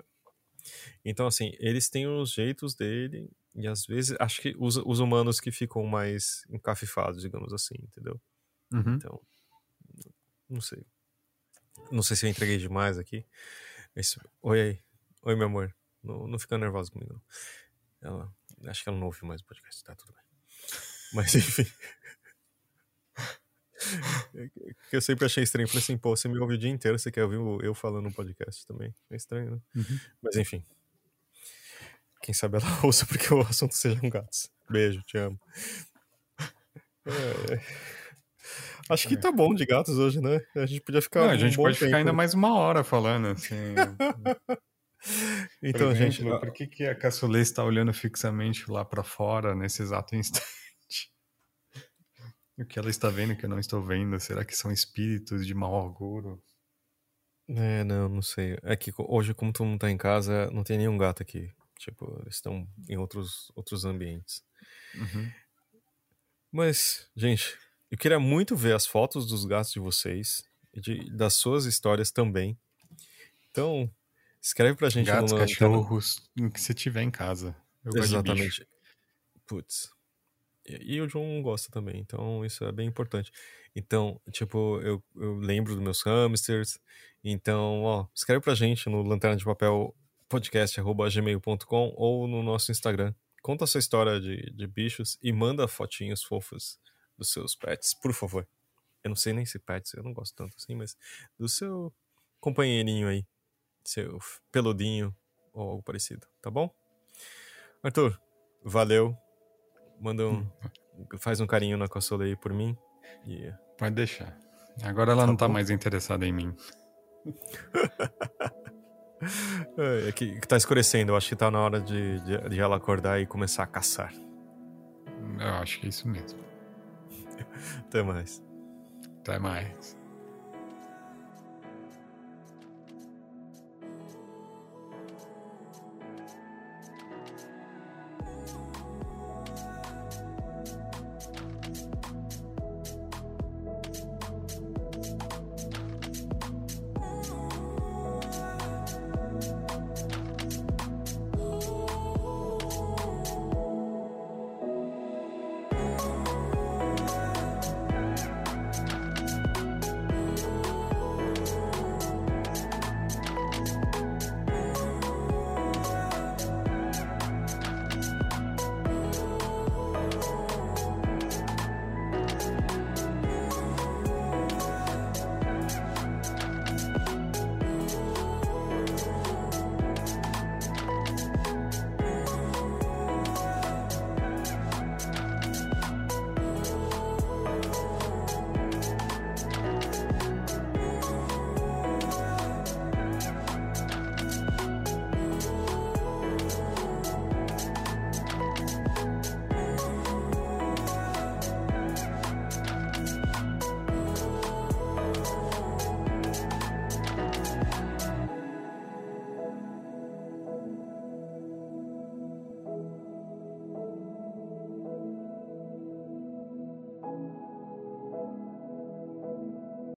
[SPEAKER 1] então, assim, eles têm os jeitos dele, e às vezes acho que os, os humanos que ficam mais encafifados, digamos assim, entendeu? Uhum. Então, não sei. Não sei se eu entreguei demais aqui. Esse... Oi aí. Oi, meu amor. Não, não fica nervosa comigo, não. Ela... Acho que ela não ouve mais o podcast, tá tudo bem. Mas enfim. eu sempre achei estranho. Falei assim, pô, você me ouve o dia inteiro, você quer ouvir eu falando no podcast também. É estranho, né? Uhum. Mas enfim. Quem sabe ela ouça porque o assunto sejam gatos. Beijo, te amo. É, é. Acho que tá bom de gatos hoje, né? A gente podia ficar. Não,
[SPEAKER 2] a gente pode tempo. ficar ainda mais uma hora falando, assim.
[SPEAKER 1] então, exemplo, gente.
[SPEAKER 2] Por que, que a caçulê está olhando fixamente lá para fora nesse exato instante? O que ela está vendo que eu não estou vendo? Será que são espíritos de mau auguro?
[SPEAKER 1] É, não, não sei. É que hoje, como todo mundo tá em casa, não tem nenhum gato aqui. Tipo, eles estão em outros, outros ambientes. Uhum. Mas, gente, eu queria muito ver as fotos dos gatos de vocês e de, das suas histórias também. Então, escreve pra gente
[SPEAKER 2] Gatos, no cachorros, o que você tiver em casa.
[SPEAKER 1] Eu Exatamente. Putz. E, e, o João gosta também, então isso é bem importante. Então, tipo, eu, eu lembro dos meus hamsters. Então, ó, escreve pra gente no lanterna de papel podcast.gmail.com ou no nosso Instagram. Conta a sua história de, de bichos e manda fotinhos fofas dos seus pets, por favor. Eu não sei nem se pets, eu não gosto tanto assim, mas do seu companheirinho aí, seu peludinho ou algo parecido, tá bom? Arthur, valeu. Manda um. faz um carinho na Consola aí por mim. E...
[SPEAKER 2] Pode deixar. Agora ela tá não tá bom. mais interessada em mim.
[SPEAKER 1] É, é que, que tá escurecendo, eu acho que tá na hora de, de, de, ela acordar e começar a caçar.
[SPEAKER 2] Eu acho que é isso mesmo.
[SPEAKER 1] Até mais.
[SPEAKER 2] Até mais.